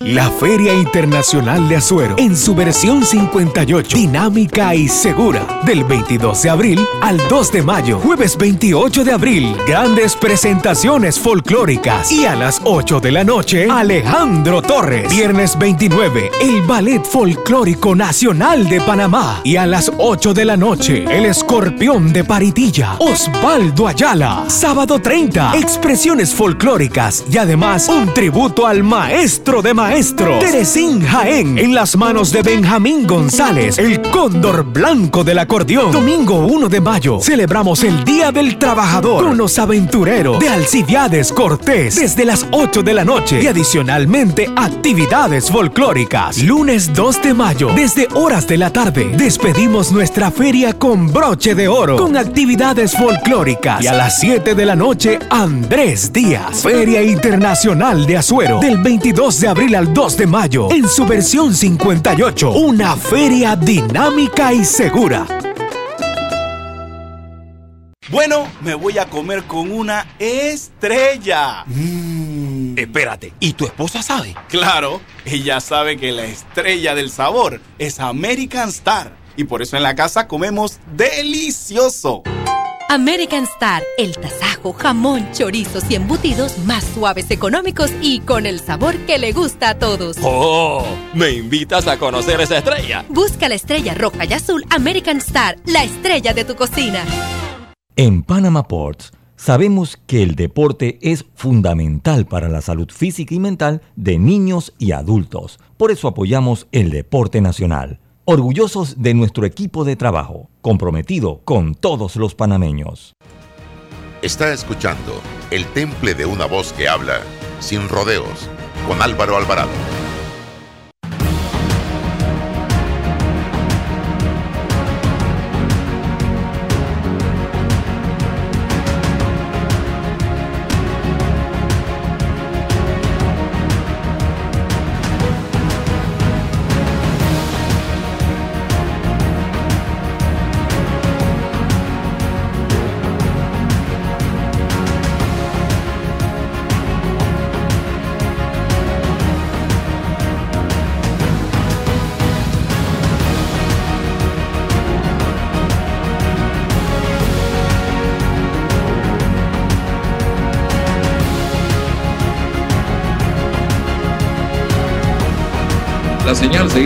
La Feria Internacional de Azuero, en su versión 58, dinámica y segura, del 22 de abril al 2 de mayo, jueves 28 de abril, grandes presentaciones folclóricas y a las 8 de la noche, Alejandro Torres. Viernes 29, el Ballet Folclórico Nacional de Panamá y a las 8 de la noche, el Escorpión de Paritilla, Osvaldo Ayala. Sábado 30, expresiones folclóricas y además un tributo al maestro de maestros maestro Teresín Jaén en las manos de Benjamín González, el cóndor blanco del acordeón. Domingo 1 de mayo celebramos el Día del Trabajador con los aventureros de Alcibiades Cortés desde las 8 de la noche y adicionalmente actividades folclóricas. Lunes 2 de mayo desde horas de la tarde despedimos nuestra feria con broche de oro con actividades folclóricas y a las 7 de la noche Andrés Díaz, Feria Internacional de Azuero del 22 de abril al 2 de mayo en su versión 58. Una feria dinámica y segura. Bueno, me voy a comer con una estrella. Mm. Espérate, ¿y tu esposa sabe? Claro, ella sabe que la estrella del sabor es American Star. Y por eso en la casa comemos delicioso. American Star, el tasajo, jamón, chorizos y embutidos más suaves, económicos y con el sabor que le gusta a todos. ¡Oh! ¿Me invitas a conocer esa estrella? Busca la estrella roja y azul American Star, la estrella de tu cocina. En Panama Ports sabemos que el deporte es fundamental para la salud física y mental de niños y adultos. Por eso apoyamos el deporte nacional orgullosos de nuestro equipo de trabajo, comprometido con todos los panameños. Está escuchando El Temple de una voz que habla, sin rodeos, con Álvaro Alvarado.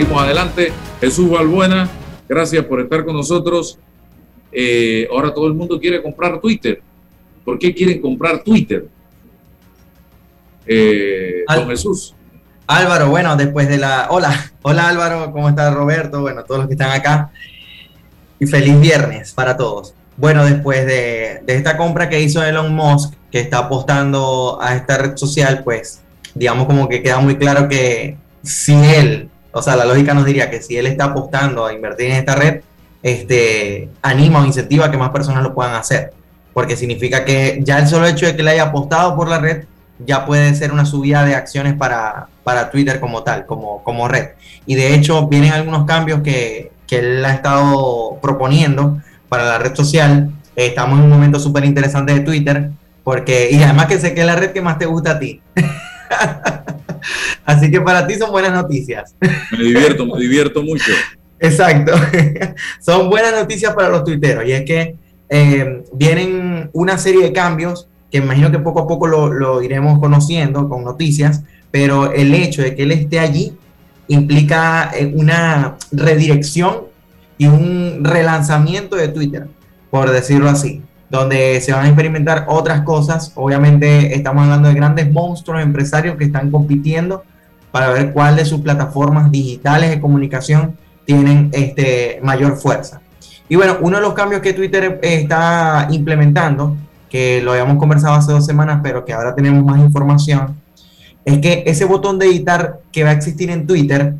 Seguimos adelante. Jesús Valbuena, gracias por estar con nosotros. Eh, ahora todo el mundo quiere comprar Twitter. ¿Por qué quieren comprar Twitter? Eh, don Jesús. Álvaro, bueno, después de la... Hola, hola Álvaro, ¿cómo está Roberto? Bueno, todos los que están acá. Y feliz viernes para todos. Bueno, después de, de esta compra que hizo Elon Musk, que está apostando a esta red social, pues digamos como que queda muy claro que si él o sea, la lógica nos diría que si él está apostando a invertir en esta red, este, anima o incentiva a que más personas lo puedan hacer. Porque significa que ya el solo hecho de que le haya apostado por la red ya puede ser una subida de acciones para, para Twitter como tal, como, como red. Y de hecho vienen algunos cambios que, que él ha estado proponiendo para la red social. estamos en un momento súper interesante de Twitter, porque, y además que sé que es la red que más te gusta a ti. [laughs] Así que para ti son buenas noticias. Me divierto, me divierto mucho. Exacto. son buenas noticias para los tuiteros. Y es que eh, vienen una serie de cambios que imagino que poco a poco lo, iremos conociendo con noticias, pero el hecho de que él esté allí implica eh, una redirección y un relanzamiento de Twitter, por decirlo así donde se van a experimentar otras cosas. Obviamente estamos hablando de grandes monstruos empresarios que están compitiendo para ver cuál de sus plataformas digitales de comunicación tienen este, mayor fuerza. Y bueno, uno de los cambios que Twitter está implementando, que lo habíamos conversado hace dos semanas, pero que ahora tenemos más información, es que ese botón de editar que va a existir en Twitter,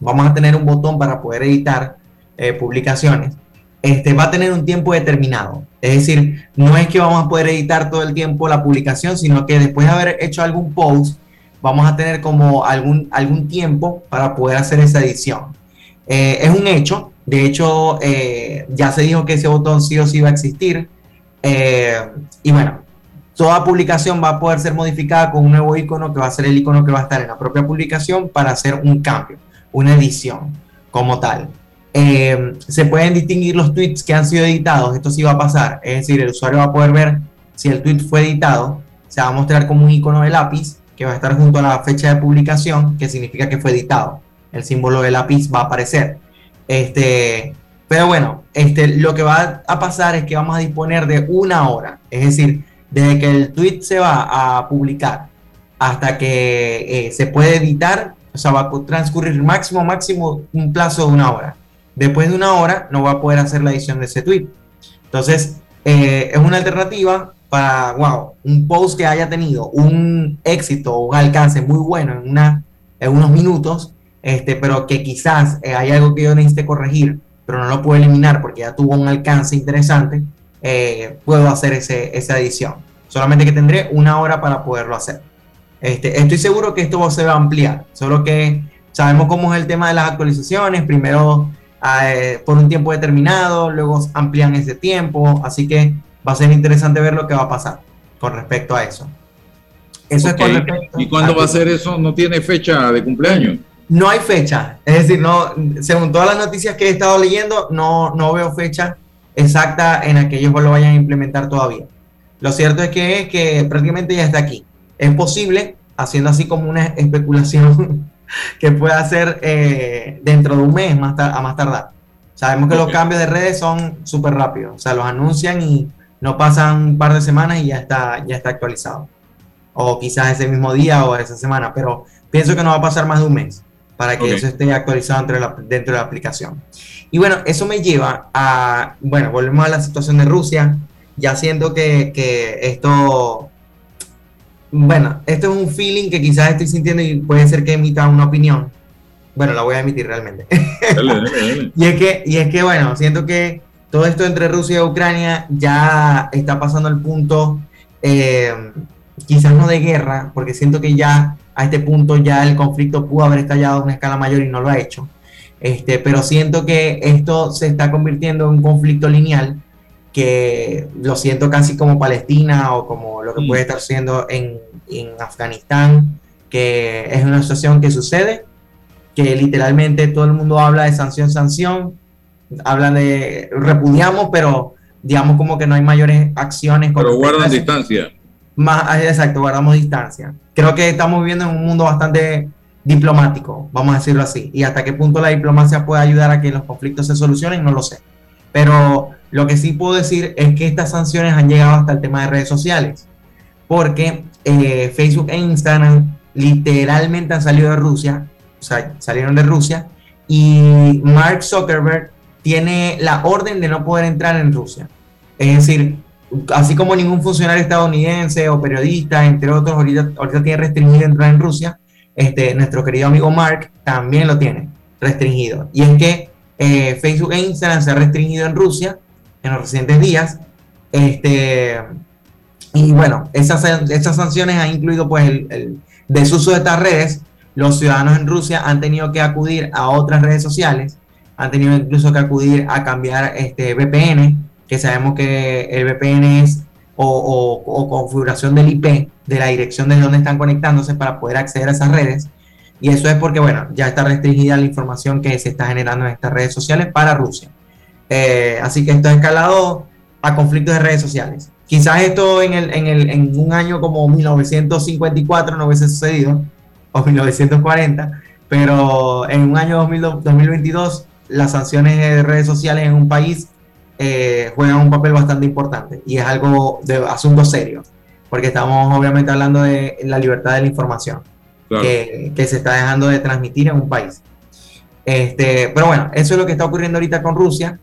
vamos a tener un botón para poder editar eh, publicaciones este, va a tener un tiempo determinado. Es decir, no es que vamos a poder editar todo el tiempo la publicación, sino que después de haber hecho algún post, vamos a tener como algún, algún tiempo para poder hacer esa edición. Eh, es un hecho, de hecho, eh, ya se dijo que ese botón sí o sí va a existir. Eh, y bueno, toda publicación va a poder ser modificada con un nuevo icono que va a ser el icono que va a estar en la propia publicación para hacer un cambio, una edición como tal. Eh, se pueden distinguir los tweets que han sido editados, esto sí va a pasar, es decir, el usuario va a poder ver si el tweet fue editado, se va a mostrar como un icono de lápiz que va a estar junto a la fecha de publicación, que significa que fue editado. El símbolo de lápiz va a aparecer. Este, pero bueno, este, lo que va a pasar es que vamos a disponer de una hora, es decir, desde que el tweet se va a publicar hasta que eh, se puede editar, o sea, va a transcurrir máximo, máximo un plazo de una hora. Después de una hora no va a poder hacer la edición de ese tweet. Entonces, eh, es una alternativa para, wow, un post que haya tenido un éxito o un alcance muy bueno en, una, en unos minutos, este, pero que quizás eh, hay algo que yo necesite corregir, pero no lo puedo eliminar porque ya tuvo un alcance interesante, eh, puedo hacer ese, esa edición. Solamente que tendré una hora para poderlo hacer. Este, estoy seguro que esto se va a ampliar, solo que sabemos cómo es el tema de las actualizaciones. Primero eh, por un tiempo determinado, luego amplían ese tiempo, así que va a ser interesante ver lo que va a pasar con respecto a eso. Eso es con respecto ¿Y cuándo va a ser eso? ¿No tiene fecha de cumpleaños? No hay fecha, es decir, no, según todas las noticias que he estado leyendo, no, no veo fecha exacta en la que ellos lo vayan a implementar todavía. Lo cierto es que, que prácticamente ya está aquí. Es posible, haciendo así como una especulación [laughs] que pueda hacer eh, dentro de un mes más a más tardar. Sabemos que los cambios de redes son súper rápidos, o sea, los anuncian y no pasan un par de semanas y ya está, ya está actualizado. O quizás ese mismo día o esa semana, pero pienso que no va a pasar más de un mes para que eso esté actualizado dentro de, la, dentro de la aplicación. Y bueno, eso me lleva a, bueno, volvemos a la situación de Rusia, ya siento que, que esto bueno, esto es un feeling que quizás estoy sintiendo y puede ser que emita una opinión. Bueno, la voy a emitir realmente. [laughs] y, es que, y es que, bueno, siento que todo esto entre Rusia y Ucrania ya está pasando al punto, eh, quizás no de guerra, porque siento que ya a este punto ya el conflicto pudo haber estallado a una escala mayor y no lo ha hecho. Este, pero siento que esto se está convirtiendo en un conflicto lineal que lo siento casi como Palestina o como lo que puede estar siendo en, en Afganistán, que es una situación que sucede, que literalmente todo el mundo habla de sanción, sanción, hablan de repudiamos, pero digamos como que no hay mayores acciones. Pero guardan distancia. Más, ah, exacto, guardamos distancia. Creo que estamos viviendo en un mundo bastante diplomático, vamos a decirlo así, y hasta qué punto la diplomacia puede ayudar a que los conflictos se solucionen, no lo sé. Pero lo que sí puedo decir es que estas sanciones han llegado hasta el tema de redes sociales, porque eh, Facebook e Instagram literalmente han salido de Rusia, o sea, salieron de Rusia, y Mark Zuckerberg tiene la orden de no poder entrar en Rusia. Es decir, así como ningún funcionario estadounidense o periodista, entre otros, ahorita, ahorita tiene restringido entrar en Rusia, este, nuestro querido amigo Mark también lo tiene restringido. Y es que eh, Facebook e Instagram se ha restringido en Rusia en los recientes días. Este, y bueno, esas, esas sanciones han incluido pues el, desuso de estas redes. Los ciudadanos en Rusia han tenido que acudir a otras redes sociales, han tenido incluso que acudir a cambiar este VPN, que sabemos que el VPN es o, o, configuración del IP, de la dirección de donde están conectándose para poder acceder a esas redes. Y eso es porque, bueno, ya está restringida la información que se está generando en estas redes sociales para Rusia. Eh, así que esto ha escalado a conflictos de redes sociales. Quizás esto en, el, en, el, en un año como 1954 no hubiese sucedido, o 1940, pero en un año 2022 las sanciones de redes sociales en un país eh, juegan un papel bastante importante y es algo de asunto serio, porque estamos obviamente hablando de la libertad de la información que, que, se está dejando de transmitir en un país. Este, pero bueno, eso es lo que está ocurriendo ahorita con Rusia.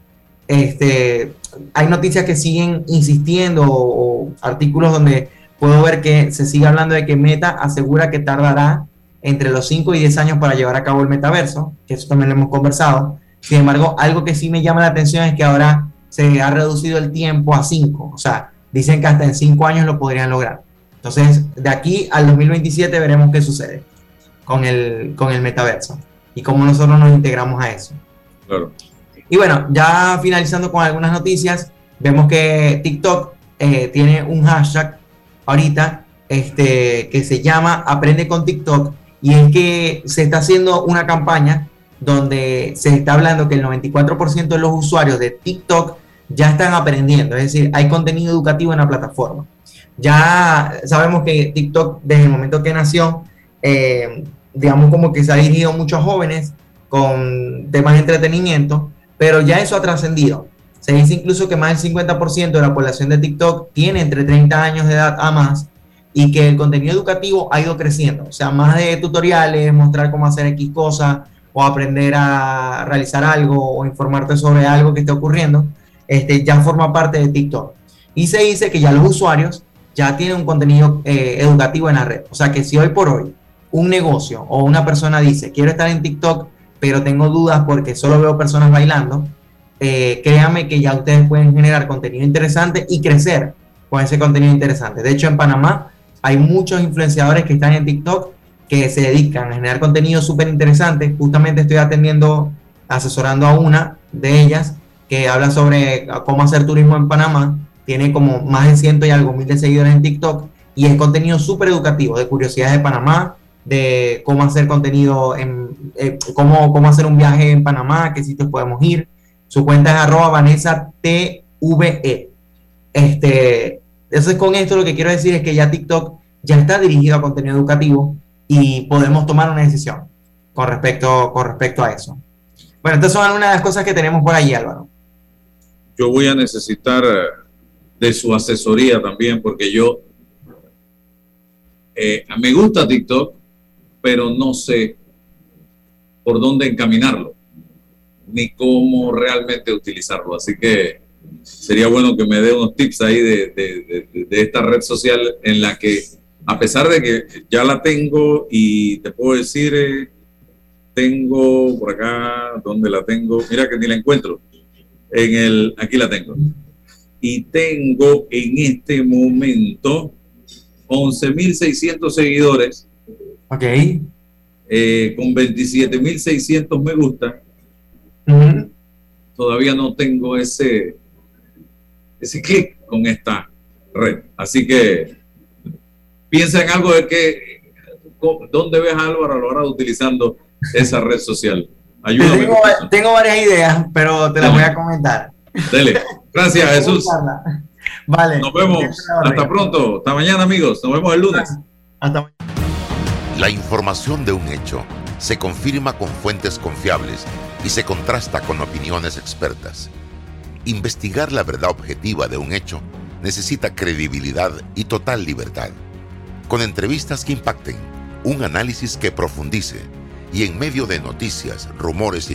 Este, hay noticias que siguen insistiendo o, artículos donde puedo ver que se sigue hablando de que Meta asegura que tardará entre los 5 y 10 años para llevar a cabo el metaverso, que eso también lo hemos conversado. Sin embargo, algo que sí me llama la atención es que ahora se ha reducido el tiempo a 5, o sea, dicen que hasta en 5 años lo podrían lograr. Entonces, de aquí al 2027 veremos qué sucede con el, con el metaverso y cómo nosotros nos integramos a eso. Claro. Y bueno, ya finalizando con algunas noticias, vemos que TikTok eh, tiene un hashtag ahorita, este, que se llama Aprende con TikTok, y es que se está haciendo una campaña donde se está hablando que el 94% de los usuarios de TikTok ya están aprendiendo, es decir, hay contenido educativo en la plataforma. Ya sabemos que TikTok, desde el momento que nació, eh, digamos como que se ha dirigido a jóvenes con temas de entretenimiento, pero ya eso ha trascendido. Se dice incluso que más del 50% de la población de TikTok tiene entre 30 años de edad a más y que el contenido educativo ha ido creciendo. O sea, más de tutoriales, mostrar cómo hacer X cosas o aprender a realizar algo o informarte sobre algo que esté ocurriendo, este, ya forma parte de TikTok. Y se dice que ya los usuarios ya tienen un contenido eh, educativo en la red. O sea, que si hoy por hoy un negocio o una persona dice, quiero estar en TikTok, pero tengo dudas porque solo veo personas bailando, eh, créanme que ya ustedes pueden generar contenido interesante y crecer con ese contenido interesante. De hecho, en Panamá hay muchos influenciadores que están en TikTok que se dedican a generar contenido súper interesante. Justamente estoy atendiendo, asesorando a una de ellas que habla sobre cómo hacer turismo en Panamá. Tiene como más de ciento y algo mil de seguidores en TikTok y es contenido súper educativo de curiosidades de Panamá, de cómo hacer contenido, en, eh, cómo, cómo hacer un viaje en Panamá, qué sitios podemos ir. Su cuenta es arroba Vanessa TVE. Este, entonces con esto lo que quiero decir es que ya TikTok ya está dirigido a contenido educativo y podemos tomar una decisión con respecto, con respecto a eso. Bueno, estas son algunas de las cosas que tenemos por ahí, Álvaro. Yo voy a necesitar eh, de su asesoría también porque yo eh, me gusta TikTok, pero no sé por dónde encaminarlo, ni cómo realmente utilizarlo. Así que sería bueno que me dé unos tips ahí de, esta red social en la que, a pesar de que ya la tengo y te puedo decir, eh, tengo por acá, donde la tengo? Mira que ni la encuentro. En el, aquí la tengo. Y tengo en este momento 11.600 seguidores. Ok. Eh, con 27.600 me gusta. Todavía no tengo ese, ese clic con esta red. Así que piensa en algo de que, ¿dónde ves a Álvaro Alvarado utilizando esa red social? [laughs] Ayúdame. Tengo, tengo, varias ideas, pero te las voy a [laughs] comentar. Dele. Gracias, Jesús. Vale. Nos vemos. Hasta pronto. Hasta mañana, amigos. Nos vemos el lunes. Hasta mañana. La información de un hecho se confirma con fuentes confiables y se contrasta con opiniones expertas. Investigar la verdad objetiva de un hecho necesita credibilidad y total libertad. Con entrevistas que impacten, un análisis que profundice y en medio de noticias, rumores y